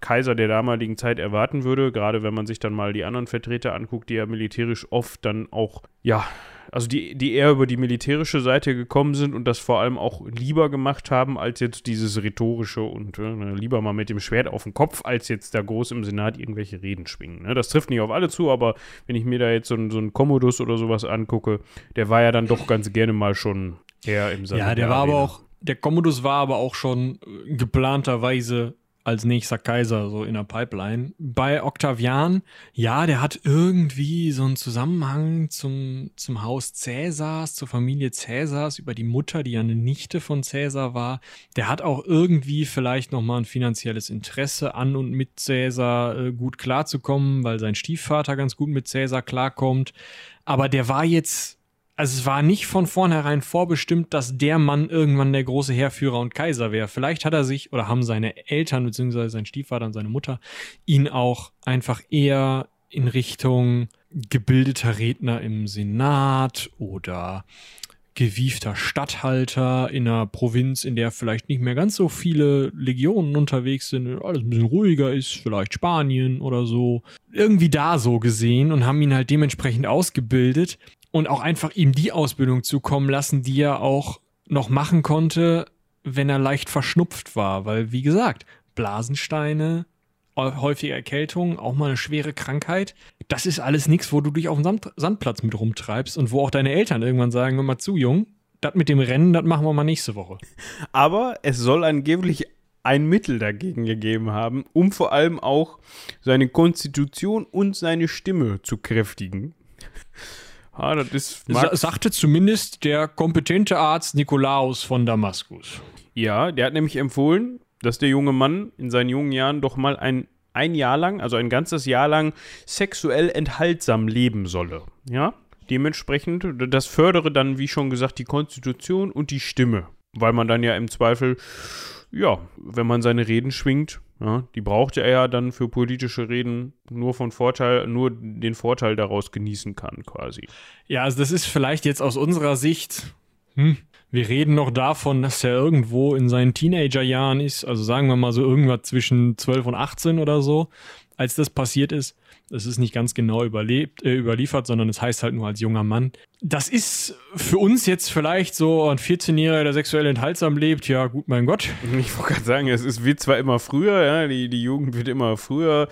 Kaiser der damaligen Zeit erwarten würde, gerade wenn man sich dann mal die anderen Vertreter anguckt, die ja militärisch oft dann auch, ja, also die, die eher über die militärische Seite gekommen sind und das vor allem auch lieber gemacht haben, als jetzt dieses rhetorische und äh, lieber mal mit dem Schwert auf den Kopf, als jetzt da groß im Senat irgendwelche Reden schwingen. Ne? Das trifft nicht auf alle zu, aber wenn ich mir da jetzt so, so einen Commodus oder sowas angucke, der war ja dann doch ganz gerne mal schon eher im Senat. Ja, der war aber auch, der Commodus war aber auch schon geplanterweise als nächster Kaiser so in der Pipeline. Bei Octavian, ja, der hat irgendwie so einen Zusammenhang zum, zum Haus Cäsars, zur Familie Cäsars, über die Mutter, die ja eine Nichte von Cäsar war. Der hat auch irgendwie vielleicht nochmal ein finanzielles Interesse an und mit Cäsar äh, gut klarzukommen, weil sein Stiefvater ganz gut mit Cäsar klarkommt. Aber der war jetzt also es war nicht von vornherein vorbestimmt, dass der Mann irgendwann der große Heerführer und Kaiser wäre. Vielleicht hat er sich oder haben seine Eltern beziehungsweise sein Stiefvater und seine Mutter ihn auch einfach eher in Richtung gebildeter Redner im Senat oder gewiefter Statthalter in einer Provinz, in der vielleicht nicht mehr ganz so viele Legionen unterwegs sind, alles ein bisschen ruhiger ist, vielleicht Spanien oder so, irgendwie da so gesehen und haben ihn halt dementsprechend ausgebildet und auch einfach ihm die Ausbildung zukommen lassen, die er auch noch machen konnte, wenn er leicht verschnupft war. Weil, wie gesagt, Blasensteine, häufige Erkältungen, auch mal eine schwere Krankheit, das ist alles nichts, wo du dich auf dem Sand Sandplatz mit rumtreibst und wo auch deine Eltern irgendwann sagen, hör mal zu, Jung, das mit dem Rennen, das machen wir mal nächste Woche. Aber es soll angeblich ein Mittel dagegen gegeben haben, um vor allem auch seine Konstitution und seine Stimme zu kräftigen. Ah, das ist Sa sagte zumindest der kompetente Arzt Nikolaus von Damaskus. Ja, der hat nämlich empfohlen, dass der junge Mann in seinen jungen Jahren doch mal ein, ein Jahr lang, also ein ganzes Jahr lang, sexuell enthaltsam leben solle. Ja, dementsprechend, das fördere dann, wie schon gesagt, die Konstitution und die Stimme. Weil man dann ja im Zweifel, ja, wenn man seine Reden schwingt, ja, die brauchte er ja dann für politische Reden nur von Vorteil, nur den Vorteil daraus genießen kann, quasi. Ja, also das ist vielleicht jetzt aus unserer Sicht, hm, wir reden noch davon, dass er irgendwo in seinen Teenagerjahren ist, also sagen wir mal so irgendwas zwischen 12 und 18 oder so, als das passiert ist. Es ist nicht ganz genau überlebt, äh, überliefert, sondern es heißt halt nur als junger Mann. Das ist für uns jetzt vielleicht so ein 14-Jähriger, der sexuell enthaltsam lebt. Ja, gut, mein Gott. Ich wollte gerade sagen, es ist, wird zwar immer früher, ja, die, die Jugend wird immer früher,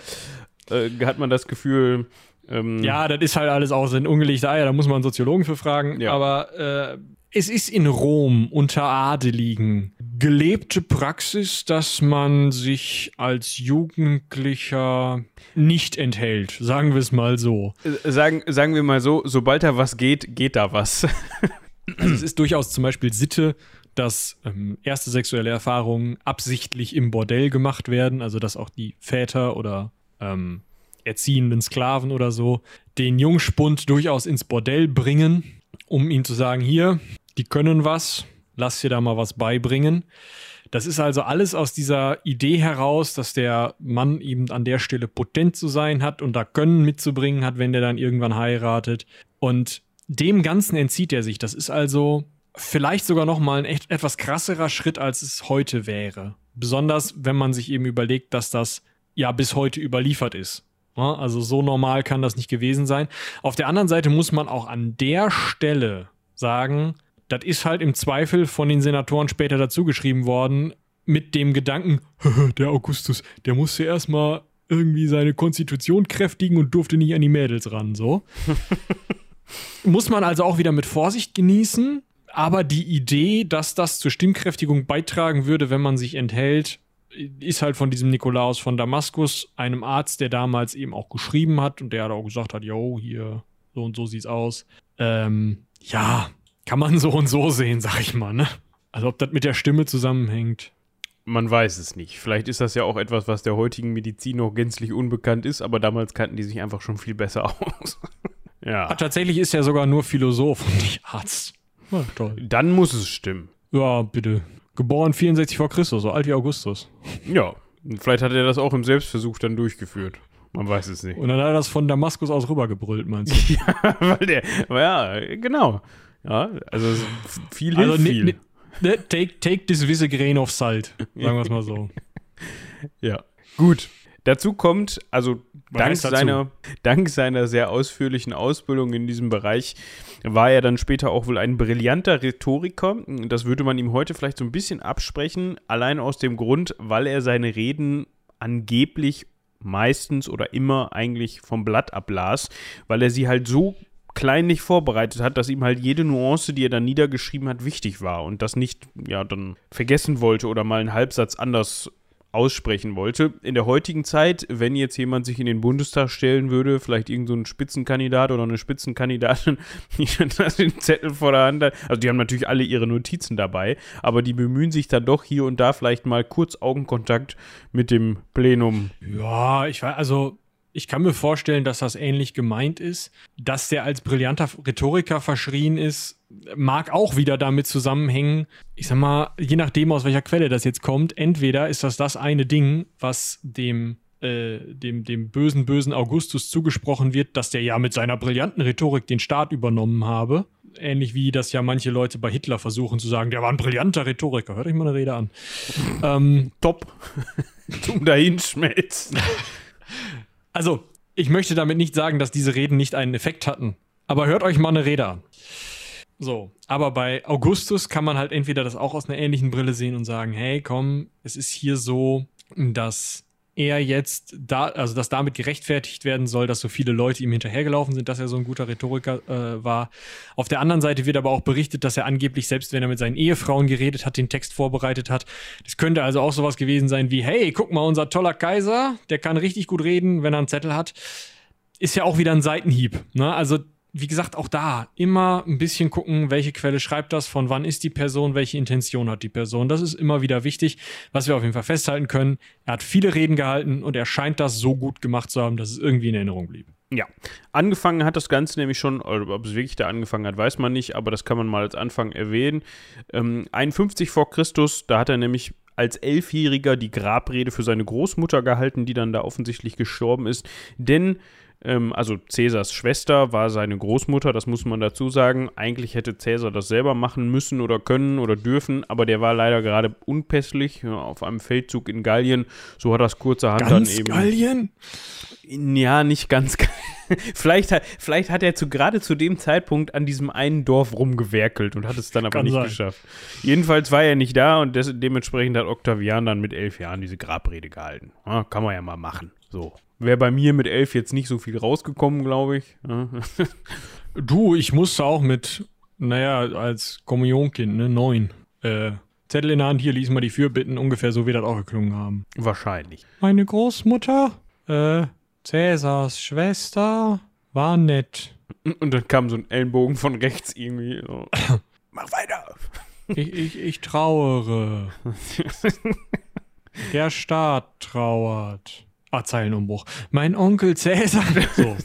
äh, hat man das Gefühl. Ähm ja, das ist halt alles auch so ein ungelegte Eier, da muss man einen Soziologen für fragen. Ja. Aber äh, es ist in Rom unter Adeligen gelebte Praxis, dass man sich als Jugendlicher nicht enthält. Sagen wir es mal so. Äh, sagen, sagen wir mal so, sobald da was geht, geht da was. also es ist durchaus zum Beispiel Sitte, dass ähm, erste sexuelle Erfahrungen absichtlich im Bordell gemacht werden, also dass auch die Väter oder ähm, erziehenden Sklaven oder so den Jungspund durchaus ins Bordell bringen, um ihnen zu sagen, hier, die können was, lass dir da mal was beibringen. Das ist also alles aus dieser Idee heraus, dass der Mann eben an der Stelle potent zu sein hat und da Können mitzubringen hat, wenn der dann irgendwann heiratet. Und dem Ganzen entzieht er sich. Das ist also vielleicht sogar noch mal ein echt etwas krasserer Schritt, als es heute wäre. Besonders, wenn man sich eben überlegt, dass das ja bis heute überliefert ist. Also so normal kann das nicht gewesen sein. Auf der anderen Seite muss man auch an der Stelle sagen, das ist halt im Zweifel von den Senatoren später dazugeschrieben worden, mit dem Gedanken, der Augustus, der musste erstmal irgendwie seine Konstitution kräftigen und durfte nicht an die Mädels ran, so. Muss man also auch wieder mit Vorsicht genießen, aber die Idee, dass das zur Stimmkräftigung beitragen würde, wenn man sich enthält, ist halt von diesem Nikolaus von Damaskus, einem Arzt, der damals eben auch geschrieben hat und der hat auch gesagt hat, yo, hier, so und so sieht's aus. Ähm, ja, kann man so und so sehen, sag ich mal, ne? Also ob das mit der Stimme zusammenhängt. Man weiß es nicht. Vielleicht ist das ja auch etwas, was der heutigen Medizin noch gänzlich unbekannt ist, aber damals kannten die sich einfach schon viel besser aus. ja. Ach, tatsächlich ist er sogar nur Philosoph und nicht Arzt. Ja, toll. Dann muss es stimmen. Ja, bitte. Geboren 64 vor Christus, so alt wie Augustus. Ja, vielleicht hat er das auch im Selbstversuch dann durchgeführt. Man weiß es nicht. Und dann hat er das von Damaskus aus rübergebrüllt, meinst du? ja, weil der, ja, genau. Ja, also viel also hilft viel. Ne, take, take this with a grain of salt, sagen wir es mal so. ja, gut. Dazu kommt, also dank seiner, dank seiner sehr ausführlichen Ausbildung in diesem Bereich, war er dann später auch wohl ein brillanter Rhetoriker. Das würde man ihm heute vielleicht so ein bisschen absprechen, allein aus dem Grund, weil er seine Reden angeblich meistens oder immer eigentlich vom Blatt ablas, weil er sie halt so kleinlich vorbereitet hat, dass ihm halt jede Nuance, die er dann niedergeschrieben hat, wichtig war und das nicht ja dann vergessen wollte oder mal einen Halbsatz anders aussprechen wollte. In der heutigen Zeit, wenn jetzt jemand sich in den Bundestag stellen würde, vielleicht irgendein so Spitzenkandidat oder eine Spitzenkandidatin, die das den Zettel vor der Hand hat, also die haben natürlich alle ihre Notizen dabei, aber die bemühen sich dann doch hier und da vielleicht mal kurz Augenkontakt mit dem Plenum. Ja, ich weiß, also ich kann mir vorstellen, dass das ähnlich gemeint ist. Dass der als brillanter Rhetoriker verschrien ist, mag auch wieder damit zusammenhängen. Ich sag mal, je nachdem, aus welcher Quelle das jetzt kommt, entweder ist das das eine Ding, was dem äh, dem, dem bösen, bösen Augustus zugesprochen wird, dass der ja mit seiner brillanten Rhetorik den Staat übernommen habe. Ähnlich wie das ja manche Leute bei Hitler versuchen zu sagen, der war ein brillanter Rhetoriker. Hört euch mal eine Rede an. ähm, Top. Zum Dahinschmelzen. Also, ich möchte damit nicht sagen, dass diese Reden nicht einen Effekt hatten. Aber hört euch mal eine Rede an. So, aber bei Augustus kann man halt entweder das auch aus einer ähnlichen Brille sehen und sagen, hey, komm, es ist hier so, dass er jetzt da, also dass damit gerechtfertigt werden soll, dass so viele Leute ihm hinterhergelaufen sind, dass er so ein guter Rhetoriker äh, war. Auf der anderen Seite wird aber auch berichtet, dass er angeblich, selbst wenn er mit seinen Ehefrauen geredet hat, den Text vorbereitet hat. Das könnte also auch sowas gewesen sein wie, hey, guck mal, unser toller Kaiser, der kann richtig gut reden, wenn er einen Zettel hat. Ist ja auch wieder ein Seitenhieb. Ne? Also wie gesagt, auch da immer ein bisschen gucken, welche Quelle schreibt das, von wann ist die Person, welche Intention hat die Person. Das ist immer wieder wichtig. Was wir auf jeden Fall festhalten können, er hat viele Reden gehalten und er scheint das so gut gemacht zu haben, dass es irgendwie in Erinnerung blieb. Ja, angefangen hat das Ganze nämlich schon, ob es wirklich da angefangen hat, weiß man nicht, aber das kann man mal als Anfang erwähnen. Ähm, 51 vor Christus, da hat er nämlich als Elfjähriger die Grabrede für seine Großmutter gehalten, die dann da offensichtlich gestorben ist. Denn ähm, also Cäsars Schwester war seine Großmutter, das muss man dazu sagen. Eigentlich hätte Cäsar das selber machen müssen oder können oder dürfen, aber der war leider gerade unpässlich ja, auf einem Feldzug in Gallien. So hat das kurzerhand ganz dann eben. Gallien? Ja, nicht ganz. vielleicht, hat, vielleicht hat er zu, gerade zu dem Zeitpunkt an diesem einen Dorf rumgewerkelt und hat es dann aber Kann nicht sein. geschafft. Jedenfalls war er nicht da und des, dementsprechend hat Octavian dann mit elf Jahren diese Grabrede gehalten. Ja, kann man ja mal machen. So. Wäre bei mir mit elf jetzt nicht so viel rausgekommen, glaube ich. Du, ich musste auch mit, naja, als Kommunionkind, ne, neun. Äh, Zettel in der Hand, hier lies mal die Fürbitten, ungefähr so wie das auch geklungen haben. Wahrscheinlich. Meine Großmutter, äh, Cäsars Schwester, war nett. Und dann kam so ein Ellenbogen von rechts irgendwie. So. Mach weiter. Ich, ich, ich trauere. Der Staat trauert. Ah, Zeilenumbruch. Mein Onkel Cäsar. So.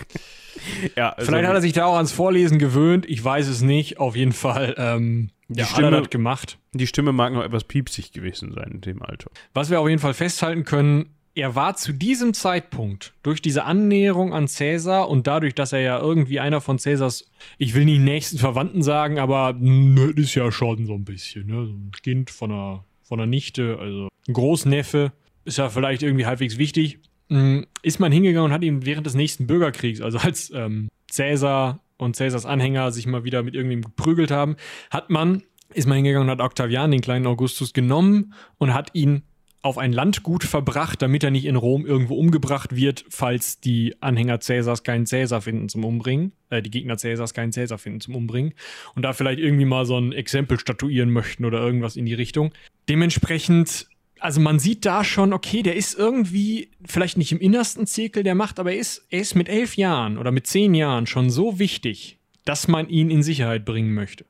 ja, also Vielleicht hat er sich da auch ans Vorlesen gewöhnt. Ich weiß es nicht. Auf jeden Fall ähm, Die, Ja, Stimme, hat gemacht. die Stimme mag noch etwas piepsig gewesen sein in dem Alter. Was wir auf jeden Fall festhalten können, er war zu diesem Zeitpunkt durch diese Annäherung an Cäsar und dadurch, dass er ja irgendwie einer von Cäsars, ich will nicht nächsten Verwandten sagen, aber ne, ist ja schon so ein bisschen, ne? So ein Kind von einer, von einer Nichte, also ein Großneffe, ist ja vielleicht irgendwie halbwegs wichtig. Mm, Ist man hingegangen und hat ihn während des nächsten Bürgerkriegs, also als ähm, Cäsar und Cäsars Anhänger sich mal wieder mit irgendjemandem geprügelt haben, hat man, ist man hingegangen und hat Octavian, den kleinen Augustus, genommen und hat ihn auf ein Landgut verbracht, damit er nicht in Rom irgendwo umgebracht wird, falls die Anhänger Cäsars keinen Cäsar finden zum Umbringen, äh, die Gegner Cäsars keinen Cäsar finden zum Umbringen und da vielleicht irgendwie mal so ein Exempel statuieren möchten oder irgendwas in die Richtung. Dementsprechend, also man sieht da schon, okay, der ist irgendwie vielleicht nicht im innersten Zirkel der Macht, aber er ist, er ist mit elf Jahren oder mit zehn Jahren schon so wichtig, dass man ihn in Sicherheit bringen möchte.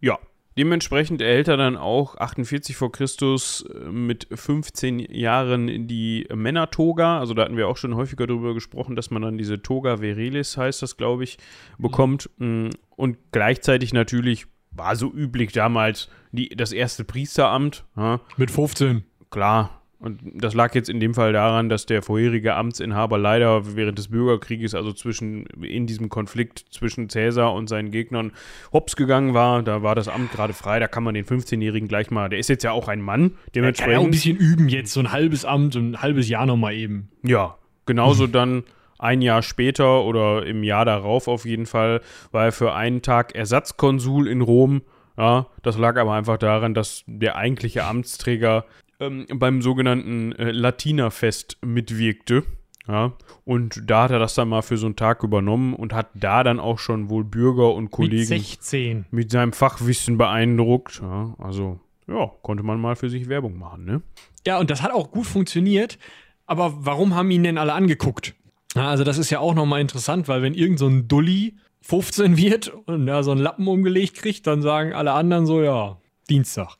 Ja. Dementsprechend erhält er dann auch 48 vor Christus äh, mit 15 Jahren die Männertoga. Also da hatten wir auch schon häufiger darüber gesprochen, dass man dann diese Toga Virilis, heißt das, glaube ich, bekommt. Mm, Und gleichzeitig natürlich war so üblich damals die, das erste Priesteramt. Ja, Mit 15. klar. Und das lag jetzt in dem Fall daran, dass der vorherige Amtsinhaber leider während des Bürgerkrieges, also zwischen in diesem Konflikt zwischen Cäsar und seinen Gegnern, hops gegangen war. Da war das Amt gerade frei, da kann man den 15-Jährigen gleich mal, der ist jetzt ja auch ein Mann, Er kann ja auch ein dementsprechend. bisschen üben jetzt, so ein halbes Amt, ein halbes Jahr nochmal eben. Ja, genauso dann ein Jahr später oder im Jahr darauf auf jeden Fall war er für einen Tag Ersatzkonsul in Rom. Ja, das lag aber einfach daran, dass der eigentliche Amtsträger ähm, beim sogenannten äh, Latinerfest mitwirkte. Ja, und da hat er das dann mal für so einen Tag übernommen und hat da dann auch schon wohl Bürger und Mit Kollegen 16. mit seinem Fachwissen beeindruckt. Ja, also, ja, konnte man mal für sich Werbung machen, ne? Ja, und das hat auch gut funktioniert. Aber warum haben ihn denn alle angeguckt? Ja, also, das ist ja auch nochmal interessant, weil wenn irgend so ein Dulli 15 wird und da so einen Lappen umgelegt kriegt, dann sagen alle anderen so, ja, Dienstag.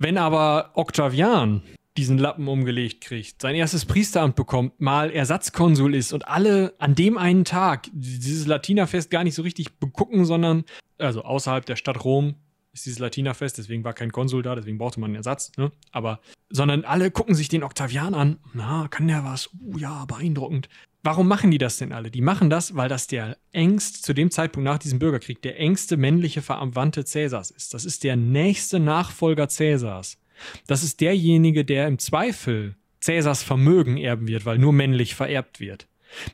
Wenn aber Octavian diesen Lappen umgelegt kriegt, sein erstes Priesteramt bekommt, mal Ersatzkonsul ist und alle an dem einen Tag dieses Latinerfest gar nicht so richtig begucken, sondern, also außerhalb der Stadt Rom ist dieses Latinerfest, deswegen war kein Konsul da, deswegen brauchte man einen Ersatz, ne? Aber, sondern alle gucken sich den Octavian an. Na, kann der was? Uh, ja, beeindruckend. Warum machen die das denn alle? Die machen das, weil das der engst, zu dem Zeitpunkt nach diesem Bürgerkrieg, der engste männliche Verwandte Cäsars ist. Das ist der nächste Nachfolger Cäsars. Das ist derjenige, der im Zweifel Cäsars Vermögen erben wird, weil nur männlich vererbt wird.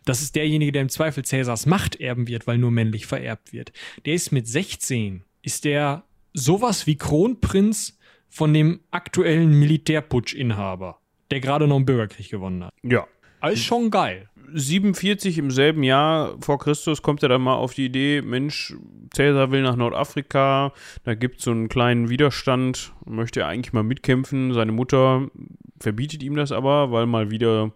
Das ist derjenige, der im Zweifel Cäsars Macht erben wird, weil nur männlich vererbt wird. Der ist mit 16, ist der sowas wie Kronprinz von dem aktuellen Militärputschinhaber, der gerade noch einen Bürgerkrieg gewonnen hat. Ja. Alles schon geil. 47 im selben Jahr vor Christus kommt er dann mal auf die Idee, Mensch, Cäsar will nach Nordafrika, da gibt es so einen kleinen Widerstand, möchte er eigentlich mal mitkämpfen. Seine Mutter verbietet ihm das aber, weil mal wieder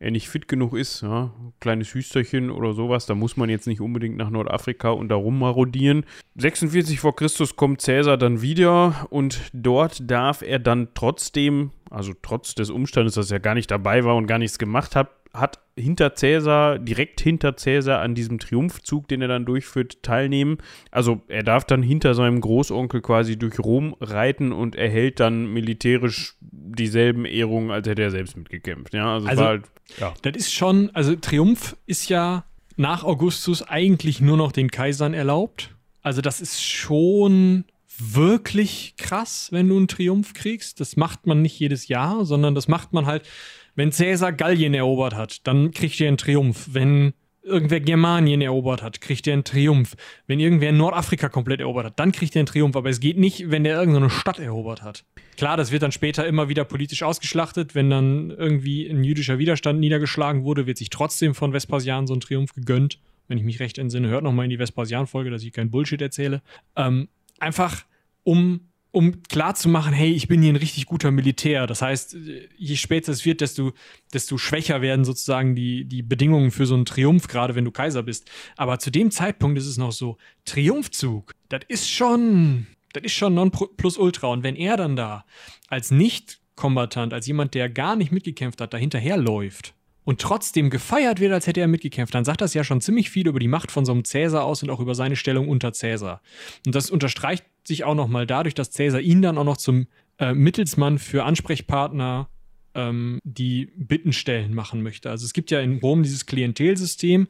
er nicht fit genug ist, ja, kleines Hüsterchen oder sowas, da muss man jetzt nicht unbedingt nach Nordafrika und da rummarodieren. 46 vor Christus kommt Cäsar dann wieder und dort darf er dann trotzdem, also trotz des Umstandes, dass er gar nicht dabei war und gar nichts gemacht hat, hat hinter Cäsar, direkt hinter Cäsar an diesem Triumphzug, den er dann durchführt, teilnehmen. Also er darf dann hinter seinem Großonkel quasi durch Rom reiten und erhält dann militärisch dieselben Ehrungen, als hätte er selbst mitgekämpft. Ja, also, Also- halt, ja. Das ist schon, also Triumph ist ja nach Augustus eigentlich nur noch den Kaisern erlaubt. Also das ist schon wirklich krass, wenn du einen Triumph kriegst. Das macht man nicht jedes Jahr, sondern das macht man halt, wenn Caesar Gallien erobert hat, dann kriegt er einen Triumph. Wenn irgendwer Germanien erobert hat, kriegt er einen Triumph. Wenn irgendwer Nordafrika komplett erobert hat, dann kriegt er einen Triumph. Aber es geht nicht, wenn der irgendeine Stadt erobert hat. Klar, das wird dann später immer wieder politisch ausgeschlachtet. Wenn dann irgendwie ein jüdischer Widerstand niedergeschlagen wurde, wird sich trotzdem von Vespasian so ein Triumph gegönnt. Wenn ich mich recht entsinne, hört noch mal in die Vespasian-Folge, dass ich kein Bullshit erzähle. Ähm, einfach, um, um klarzumachen, hey, ich bin hier ein richtig guter Militär. Das heißt, je später es wird, desto, desto schwächer werden sozusagen die, die Bedingungen für so einen Triumph, gerade wenn du Kaiser bist. Aber zu dem Zeitpunkt ist es noch so, Triumphzug, das ist schon, das ist schon non plus ultra. Und wenn er dann da als Nicht-Kombatant, als jemand, der gar nicht mitgekämpft hat, da hinterherläuft und trotzdem gefeiert wird, als hätte er mitgekämpft, dann sagt das ja schon ziemlich viel über die Macht von so einem Cäsar aus und auch über seine Stellung unter Cäsar. Und das unterstreicht sich auch noch mal dadurch, dass Cäsar ihn dann auch noch zum äh, Mittelsmann für Ansprechpartner ähm, die Bittenstellen machen möchte. Also es gibt ja in Rom dieses Klientelsystem,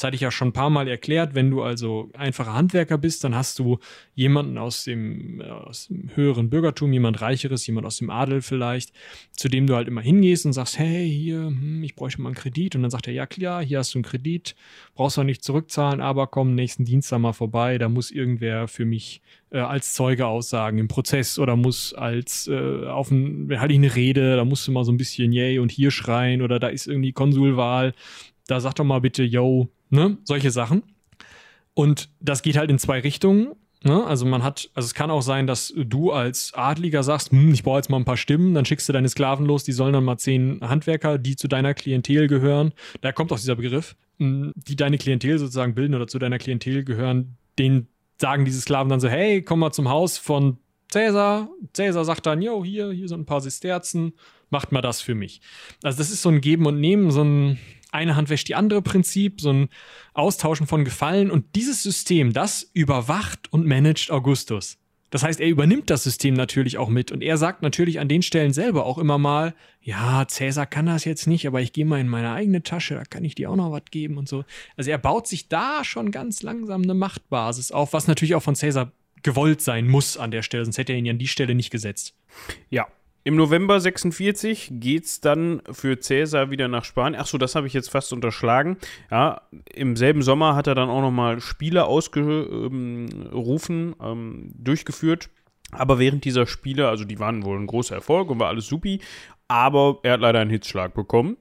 das hatte ich ja schon ein paar Mal erklärt. Wenn du also einfacher Handwerker bist, dann hast du jemanden aus dem, äh, aus dem höheren Bürgertum, jemand Reicheres, jemand aus dem Adel vielleicht, zu dem du halt immer hingehst und sagst, hey, hier, hm, ich bräuchte mal einen Kredit. Und dann sagt er, ja klar, hier hast du einen Kredit, brauchst du nicht zurückzahlen, aber komm nächsten Dienstag mal vorbei, da muss irgendwer für mich äh, als Zeuge aussagen im Prozess oder muss als äh, auf ein, halte ich eine Rede, da musst du mal so ein bisschen yay und hier schreien oder da ist irgendwie Konsulwahl. Da sag doch mal bitte, yo, ne? Solche Sachen. Und das geht halt in zwei Richtungen. Ne? Also man hat, also es kann auch sein, dass du als Adliger sagst, hm, ich brauche jetzt mal ein paar Stimmen, dann schickst du deine Sklaven los, die sollen dann mal zehn Handwerker, die zu deiner Klientel gehören, da kommt auch dieser Begriff, hm, die deine Klientel sozusagen bilden oder zu deiner Klientel gehören, denen sagen diese Sklaven dann so, hey, komm mal zum Haus von Cäsar. Cäsar sagt dann, yo, hier, hier sind ein paar Sesterzen, macht mal das für mich. Also das ist so ein Geben und Nehmen, so ein eine Hand wäscht die andere Prinzip, so ein Austauschen von Gefallen. Und dieses System, das überwacht und managt Augustus. Das heißt, er übernimmt das System natürlich auch mit und er sagt natürlich an den Stellen selber auch immer mal, ja, Cäsar kann das jetzt nicht, aber ich gehe mal in meine eigene Tasche, da kann ich dir auch noch was geben und so. Also er baut sich da schon ganz langsam eine Machtbasis auf, was natürlich auch von Cäsar gewollt sein muss an der Stelle, sonst hätte er ihn ja an die Stelle nicht gesetzt. Ja, im November 46 geht es dann für Cäsar wieder nach Spanien. Achso, das habe ich jetzt fast unterschlagen. Ja, im selben Sommer hat er dann auch nochmal Spiele ausgerufen, ähm, durchgeführt. Aber während dieser Spiele, also die waren wohl ein großer Erfolg und war alles supi, aber er hat leider einen Hitzschlag bekommen.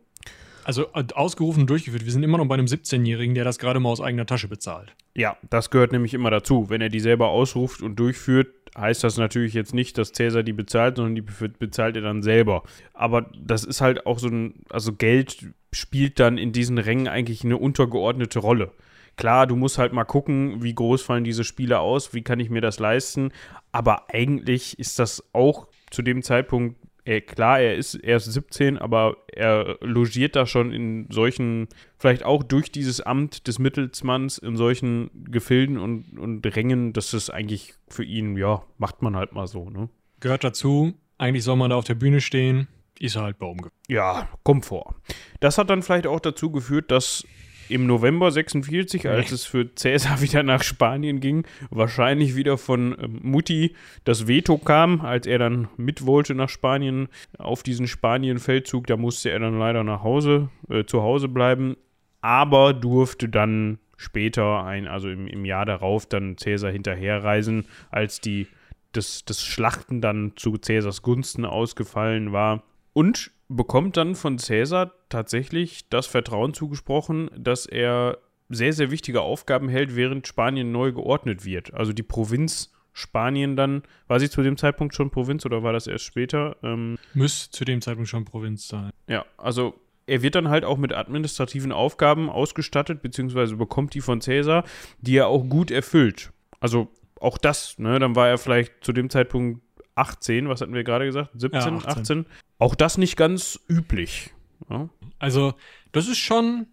Also äh, ausgerufen und durchgeführt. Wir sind immer noch bei einem 17-Jährigen, der das gerade mal aus eigener Tasche bezahlt. Ja, das gehört nämlich immer dazu. Wenn er die selber ausruft und durchführt, heißt das natürlich jetzt nicht, dass Cäsar die bezahlt, sondern die bezahlt er dann selber. Aber das ist halt auch so ein, also Geld spielt dann in diesen Rängen eigentlich eine untergeordnete Rolle. Klar, du musst halt mal gucken, wie groß fallen diese Spiele aus, wie kann ich mir das leisten. Aber eigentlich ist das auch zu dem Zeitpunkt er, klar, er ist erst 17, aber er logiert da schon in solchen, vielleicht auch durch dieses Amt des Mittelsmanns, in solchen Gefilden und, und Rängen, dass das eigentlich für ihn, ja, macht man halt mal so, ne? Gehört dazu, eigentlich soll man da auf der Bühne stehen, ist er halt Baum. Ja, kommt vor. Das hat dann vielleicht auch dazu geführt, dass im November 46, als es für Cäsar wieder nach Spanien ging, wahrscheinlich wieder von ähm, Mutti das Veto kam, als er dann mit wollte nach Spanien auf diesen Spanien-Feldzug. Da musste er dann leider nach Hause, äh, zu Hause bleiben, aber durfte dann später, ein, also im, im Jahr darauf, dann Cäsar hinterherreisen, als die, das, das Schlachten dann zu Cäsars Gunsten ausgefallen war. Und bekommt dann von Cäsar tatsächlich das Vertrauen zugesprochen, dass er sehr, sehr wichtige Aufgaben hält, während Spanien neu geordnet wird. Also die Provinz Spanien dann, war sie zu dem Zeitpunkt schon Provinz oder war das erst später? Ähm, Müsste zu dem Zeitpunkt schon Provinz sein. Ja, also er wird dann halt auch mit administrativen Aufgaben ausgestattet, beziehungsweise bekommt die von Cäsar, die er auch gut erfüllt. Also auch das, ne, dann war er vielleicht zu dem Zeitpunkt 18, was hatten wir gerade gesagt? 17, ja, 18. 18. Auch das nicht ganz üblich. Ja. Also, das ist schon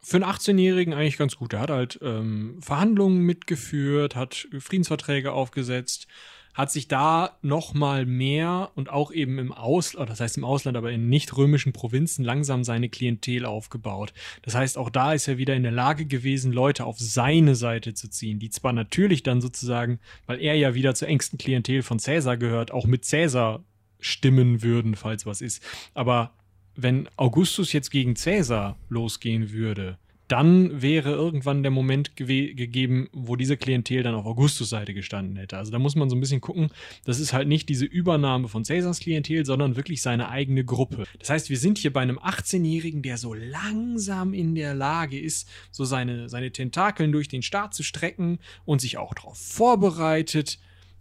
für einen 18-Jährigen eigentlich ganz gut. Er hat halt ähm, Verhandlungen mitgeführt, hat Friedensverträge aufgesetzt, hat sich da noch mal mehr und auch eben im Ausland, das heißt im Ausland, aber in nicht römischen Provinzen langsam seine Klientel aufgebaut. Das heißt, auch da ist er wieder in der Lage gewesen, Leute auf seine Seite zu ziehen, die zwar natürlich dann sozusagen, weil er ja wieder zur engsten Klientel von Caesar gehört, auch mit Caesar stimmen würden, falls was ist. Aber wenn Augustus jetzt gegen Caesar losgehen würde, dann wäre irgendwann der Moment gegeben, wo diese Klientel dann auf Augustus Seite gestanden hätte. Also da muss man so ein bisschen gucken, das ist halt nicht diese Übernahme von Caesars Klientel, sondern wirklich seine eigene Gruppe. Das heißt, wir sind hier bei einem 18-Jährigen, der so langsam in der Lage ist, so seine, seine Tentakeln durch den Staat zu strecken und sich auch darauf vorbereitet,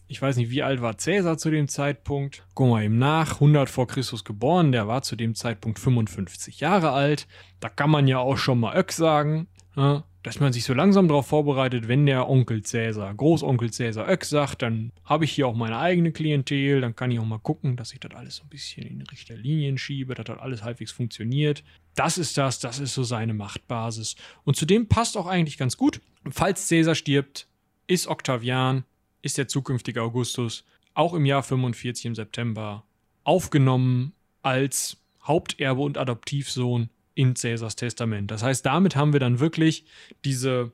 ich weiß nicht, wie alt war Cäsar zu dem Zeitpunkt. Guck mal ihm nach, 100 vor Christus geboren, der war zu dem Zeitpunkt 55 Jahre alt. Da kann man ja auch schon mal Öck sagen, ne? dass man sich so langsam darauf vorbereitet, wenn der Onkel Cäsar, Großonkel Cäsar Öck sagt, dann habe ich hier auch meine eigene Klientel, dann kann ich auch mal gucken, dass ich das alles so ein bisschen in richtige Linien schiebe, dass das alles halbwegs funktioniert. Das ist das, das ist so seine Machtbasis. Und zudem passt auch eigentlich ganz gut, falls Cäsar stirbt, ist Octavian ist der zukünftige Augustus auch im Jahr 45 im September aufgenommen als Haupterbe und Adoptivsohn in Cäsars Testament. Das heißt, damit haben wir dann wirklich diese,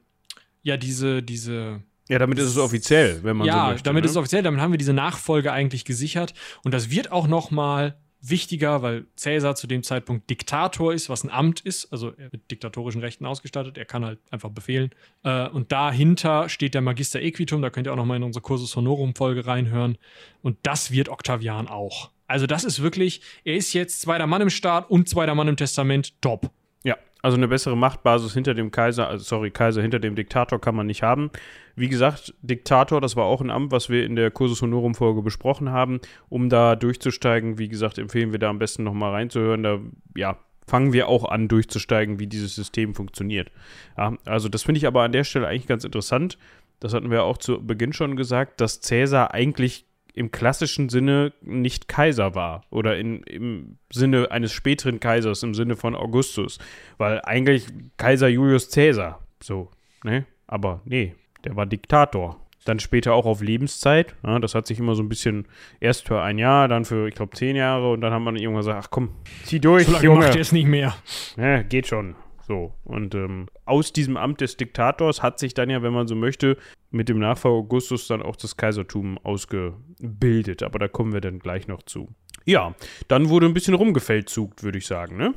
ja, diese, diese Ja, damit ist es offiziell, wenn man ja, so möchte. damit ne? ist es offiziell, damit haben wir diese Nachfolge eigentlich gesichert. Und das wird auch noch mal wichtiger, weil Cäsar zu dem Zeitpunkt Diktator ist, was ein Amt ist, also mit diktatorischen Rechten ausgestattet, er kann halt einfach befehlen. Äh, und dahinter steht der Magister Equitum, da könnt ihr auch noch mal in unsere Cursus Honorum Folge reinhören. Und das wird Octavian auch. Also das ist wirklich, er ist jetzt zweiter Mann im Staat und zweiter Mann im Testament, top. Ja, also eine bessere Machtbasis hinter dem Kaiser, also sorry, Kaiser hinter dem Diktator kann man nicht haben. Wie gesagt, Diktator, das war auch ein Amt, was wir in der Cursus Honorum Folge besprochen haben. Um da durchzusteigen, wie gesagt, empfehlen wir da am besten nochmal reinzuhören. Da, ja, fangen wir auch an, durchzusteigen, wie dieses System funktioniert. Ja, also das finde ich aber an der Stelle eigentlich ganz interessant. Das hatten wir auch zu Beginn schon gesagt, dass Cäsar eigentlich im klassischen Sinne nicht Kaiser war oder in, im Sinne eines späteren Kaisers, im Sinne von Augustus, weil eigentlich Kaiser Julius Caesar, so, ne? Aber nee, der war Diktator. Dann später auch auf Lebenszeit. Ja, das hat sich immer so ein bisschen erst für ein Jahr, dann für, ich glaube, zehn Jahre und dann haben wir irgendwann gesagt, ach komm, zieh durch, So lange Junge. macht er es nicht mehr. Ja, geht schon. So. Und ähm, aus diesem Amt des Diktators hat sich dann ja, wenn man so möchte, mit dem Nachfolger Augustus dann auch das Kaisertum ausgebildet. Aber da kommen wir dann gleich noch zu. Ja, dann wurde ein bisschen rumgefeldzugt, würde ich sagen, ne?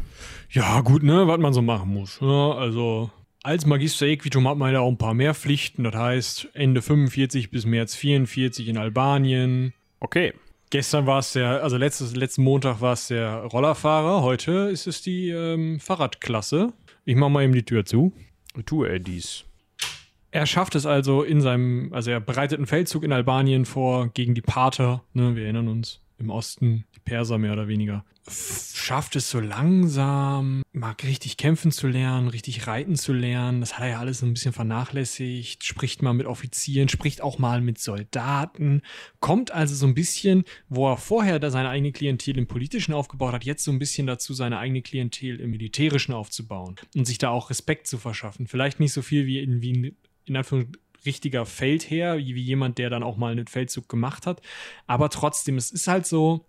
Ja, gut, ne, was man so machen muss. Ja, also, als Magister Equitum hat man ja auch ein paar mehr Pflichten. Das heißt, Ende 45 bis März 44 in Albanien. Okay. Gestern war es der, also letztes, letzten Montag war es der Rollerfahrer. Heute ist es die ähm, Fahrradklasse. Ich mach mal eben die Tür zu. Tue er dies. Er schafft es also in seinem, also er bereitet einen Feldzug in Albanien vor gegen die Parther, ne, wir erinnern uns, im Osten, die Perser mehr oder weniger. Schafft es so langsam, mag richtig kämpfen zu lernen, richtig reiten zu lernen. Das hat er ja alles ein bisschen vernachlässigt, spricht mal mit Offizieren, spricht auch mal mit Soldaten, kommt also so ein bisschen, wo er vorher da seine eigene Klientel im Politischen aufgebaut hat, jetzt so ein bisschen dazu, seine eigene Klientel im Militärischen aufzubauen und sich da auch Respekt zu verschaffen. Vielleicht nicht so viel wie in, wie in in Anführungszeichen richtiger Feldherr, wie, jemand, der dann auch mal einen Feldzug gemacht hat. Aber trotzdem, es ist halt so,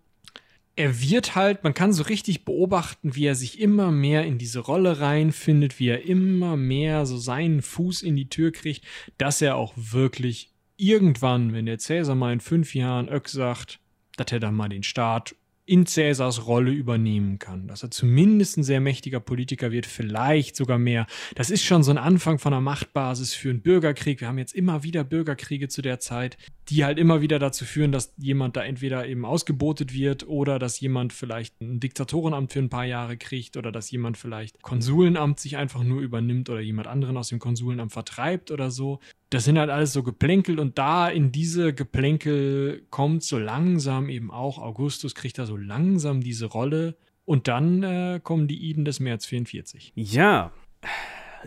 er wird halt, man kann so richtig beobachten, wie er sich immer mehr in diese Rolle reinfindet, wie er immer mehr so seinen Fuß in die Tür kriegt, dass er auch wirklich irgendwann, wenn der Cäsar mal in fünf Jahren Öck sagt, dass er dann mal den Staat in Cäsars Rolle übernehmen kann. Dass er zumindest ein sehr mächtiger Politiker wird, vielleicht sogar mehr. Das ist schon so ein Anfang von einer Machtbasis für einen Bürgerkrieg. Wir haben jetzt immer wieder Bürgerkriege zu der Zeit, die halt immer wieder dazu führen, dass jemand da entweder eben ausgebotet wird oder dass jemand vielleicht ein Diktatorenamt für ein paar Jahre kriegt oder dass jemand vielleicht Konsulenamt sich einfach nur übernimmt oder jemand anderen aus dem Konsulenamt vertreibt oder so. Das sind halt alles so Geplänkel und da in diese Geplänkel kommt so langsam eben auch Augustus kriegt da so langsam diese Rolle und dann äh, kommen die Iden des März 44. Ja,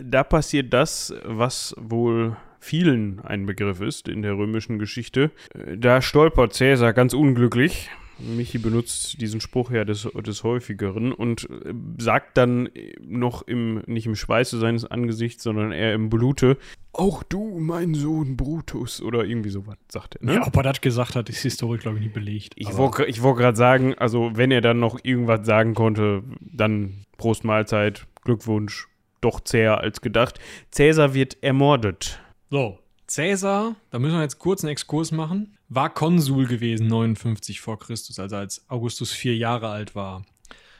da passiert das, was wohl vielen ein Begriff ist in der römischen Geschichte. Äh, Da stolpert Cäsar ganz unglücklich. Michi benutzt diesen Spruch ja des, des häufigeren und äh, sagt dann noch im, nicht im Schweiße seines Angesichts, sondern eher im Blute, auch du, mein Sohn Brutus, oder irgendwie sowas, sagt er. Ne? Ja, ob er das gesagt hat, ist historisch, glaube ich, nicht belegt. Ich wollte wollt gerade sagen, also wenn er dann noch irgendwas sagen konnte, dann Prost Mahlzeit, Glückwunsch, doch zäher als gedacht. Cäsar wird ermordet. So, Cäsar, da müssen wir jetzt kurz einen Exkurs machen, war Konsul gewesen 59 vor Christus, also als Augustus vier Jahre alt war.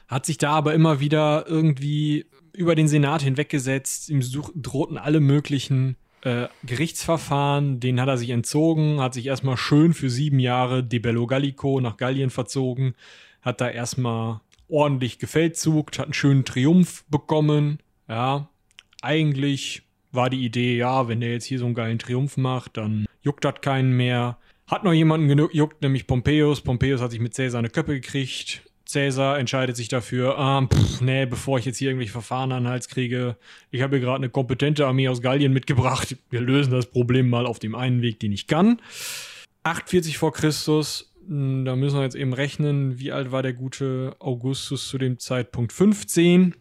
Hat sich da aber immer wieder irgendwie über den Senat hinweggesetzt, ihm drohten alle möglichen äh, Gerichtsverfahren, denen hat er sich entzogen, hat sich erstmal schön für sieben Jahre de Bello Gallico nach Gallien verzogen, hat da erstmal ordentlich gefeldzugt, hat einen schönen Triumph bekommen, ja, eigentlich war die Idee, ja, wenn der jetzt hier so einen geilen Triumph macht, dann juckt das keinen mehr. Hat noch jemanden gejuckt, nämlich Pompeius. Pompeius hat sich mit Caesar eine Köppe gekriegt. Caesar entscheidet sich dafür, ah, pff, nee, bevor ich jetzt hier irgendwelche Verfahren an den Hals kriege, ich habe hier gerade eine kompetente Armee aus Gallien mitgebracht. Wir lösen das Problem mal auf dem einen Weg, den ich kann. 48 vor Christus, mh, da müssen wir jetzt eben rechnen, wie alt war der gute Augustus zu dem Zeitpunkt? 15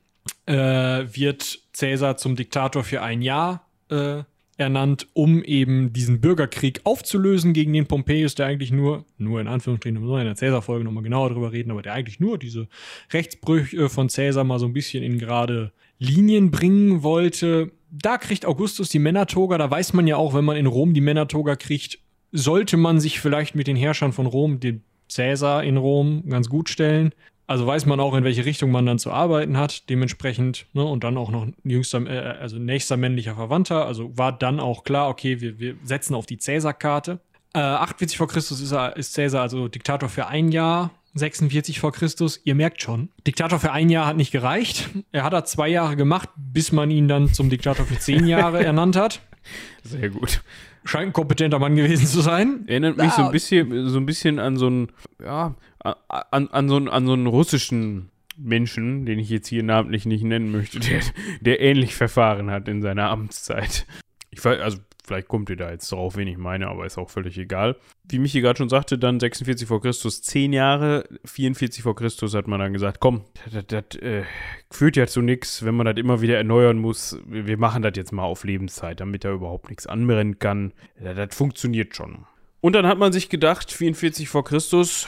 äh, wird Caesar zum Diktator für ein Jahr äh, ernannt, um eben diesen Bürgerkrieg aufzulösen gegen den Pompeius, der eigentlich nur, nur in Anführungsstrichen, wir in der Cäsar-Folge nochmal genauer drüber reden, aber der eigentlich nur diese Rechtsbrüche von Cäsar mal so ein bisschen in gerade Linien bringen wollte. Da kriegt Augustus die Männertoga, da weiß man ja auch, wenn man in Rom die Männertoga kriegt, sollte man sich vielleicht mit den Herrschern von Rom, dem Cäsar in Rom, ganz gut stellen. Also weiß man auch, in welche Richtung man dann zu arbeiten hat, dementsprechend, ne, und dann auch noch jüngster, äh, also nächster männlicher Verwandter. Also war dann auch klar, okay, wir, wir setzen auf die Cäsar-Karte. Äh, 48 vor Christus ist, er, ist Cäsar also Diktator für ein Jahr, 46 vor Christus. Ihr merkt schon, Diktator für ein Jahr hat nicht gereicht. Er hat da zwei Jahre gemacht, bis man ihn dann zum Diktator für zehn Jahre ernannt hat. Sehr gut. Scheint ein kompetenter Mann gewesen zu sein. Erinnert mich so ein bisschen, so ein bisschen an so einen, ja, an, an, so einen, an so einen russischen Menschen, den ich jetzt hier namentlich nicht nennen möchte, der, der ähnlich verfahren hat in seiner Amtszeit. Ich weiß, also vielleicht kommt ihr da jetzt drauf, wen ich meine, aber ist auch völlig egal. Wie Michi gerade schon sagte, dann 46 vor Christus 10 Jahre, 44 vor Christus hat man dann gesagt, komm, das, das äh, führt ja zu nichts, wenn man das immer wieder erneuern muss. Wir machen das jetzt mal auf Lebenszeit, damit er überhaupt nichts anbrennen kann. Das, das funktioniert schon. Und dann hat man sich gedacht, 44 vor Christus,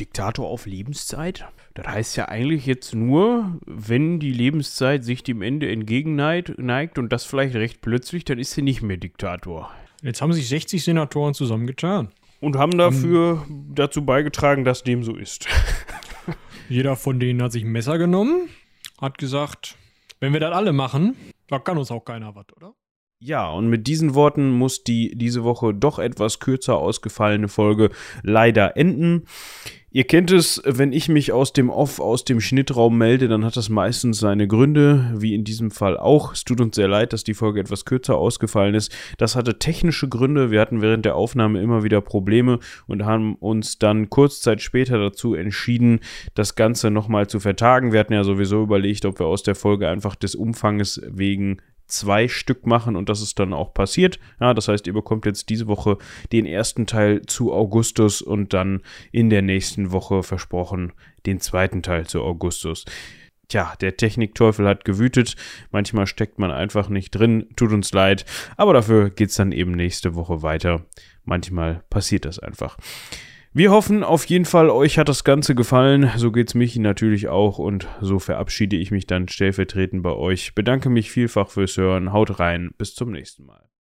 Diktator auf Lebenszeit? Das heißt ja eigentlich jetzt nur, wenn die Lebenszeit sich dem Ende entgegenneigt und das vielleicht recht plötzlich, dann ist er nicht mehr Diktator. Jetzt haben sich 60 Senatoren zusammengetan. Und haben dafür um, dazu beigetragen, dass dem so ist. Jeder von denen hat sich ein Messer genommen, hat gesagt, wenn wir das alle machen, da kann uns auch keiner was, oder? Ja, und mit diesen Worten muss die diese Woche doch etwas kürzer ausgefallene Folge leider enden. Ihr kennt es, wenn ich mich aus dem Off, aus dem Schnittraum melde, dann hat das meistens seine Gründe, wie in diesem Fall auch. Es tut uns sehr leid, dass die Folge etwas kürzer ausgefallen ist. Das hatte technische Gründe. Wir hatten während der Aufnahme immer wieder Probleme und haben uns dann kurz Zeit später dazu entschieden, das Ganze nochmal zu vertagen. Wir hatten ja sowieso überlegt, ob wir aus der Folge einfach des Umfanges wegen zwei Stück machen und das ist dann auch passiert. Ja, das heißt, ihr bekommt jetzt diese Woche den ersten Teil zu Augustus und dann in der nächsten Woche versprochen den zweiten Teil zu Augustus. Tja, der Technikteufel hat gewütet. Manchmal steckt man einfach nicht drin. Tut uns leid. Aber dafür geht es dann eben nächste Woche weiter. Manchmal passiert das einfach. Wir hoffen auf jeden Fall, euch hat das Ganze gefallen. So geht's mich natürlich auch und so verabschiede ich mich dann stellvertretend bei euch. Bedanke mich vielfach fürs Hören. Haut rein. Bis zum nächsten Mal.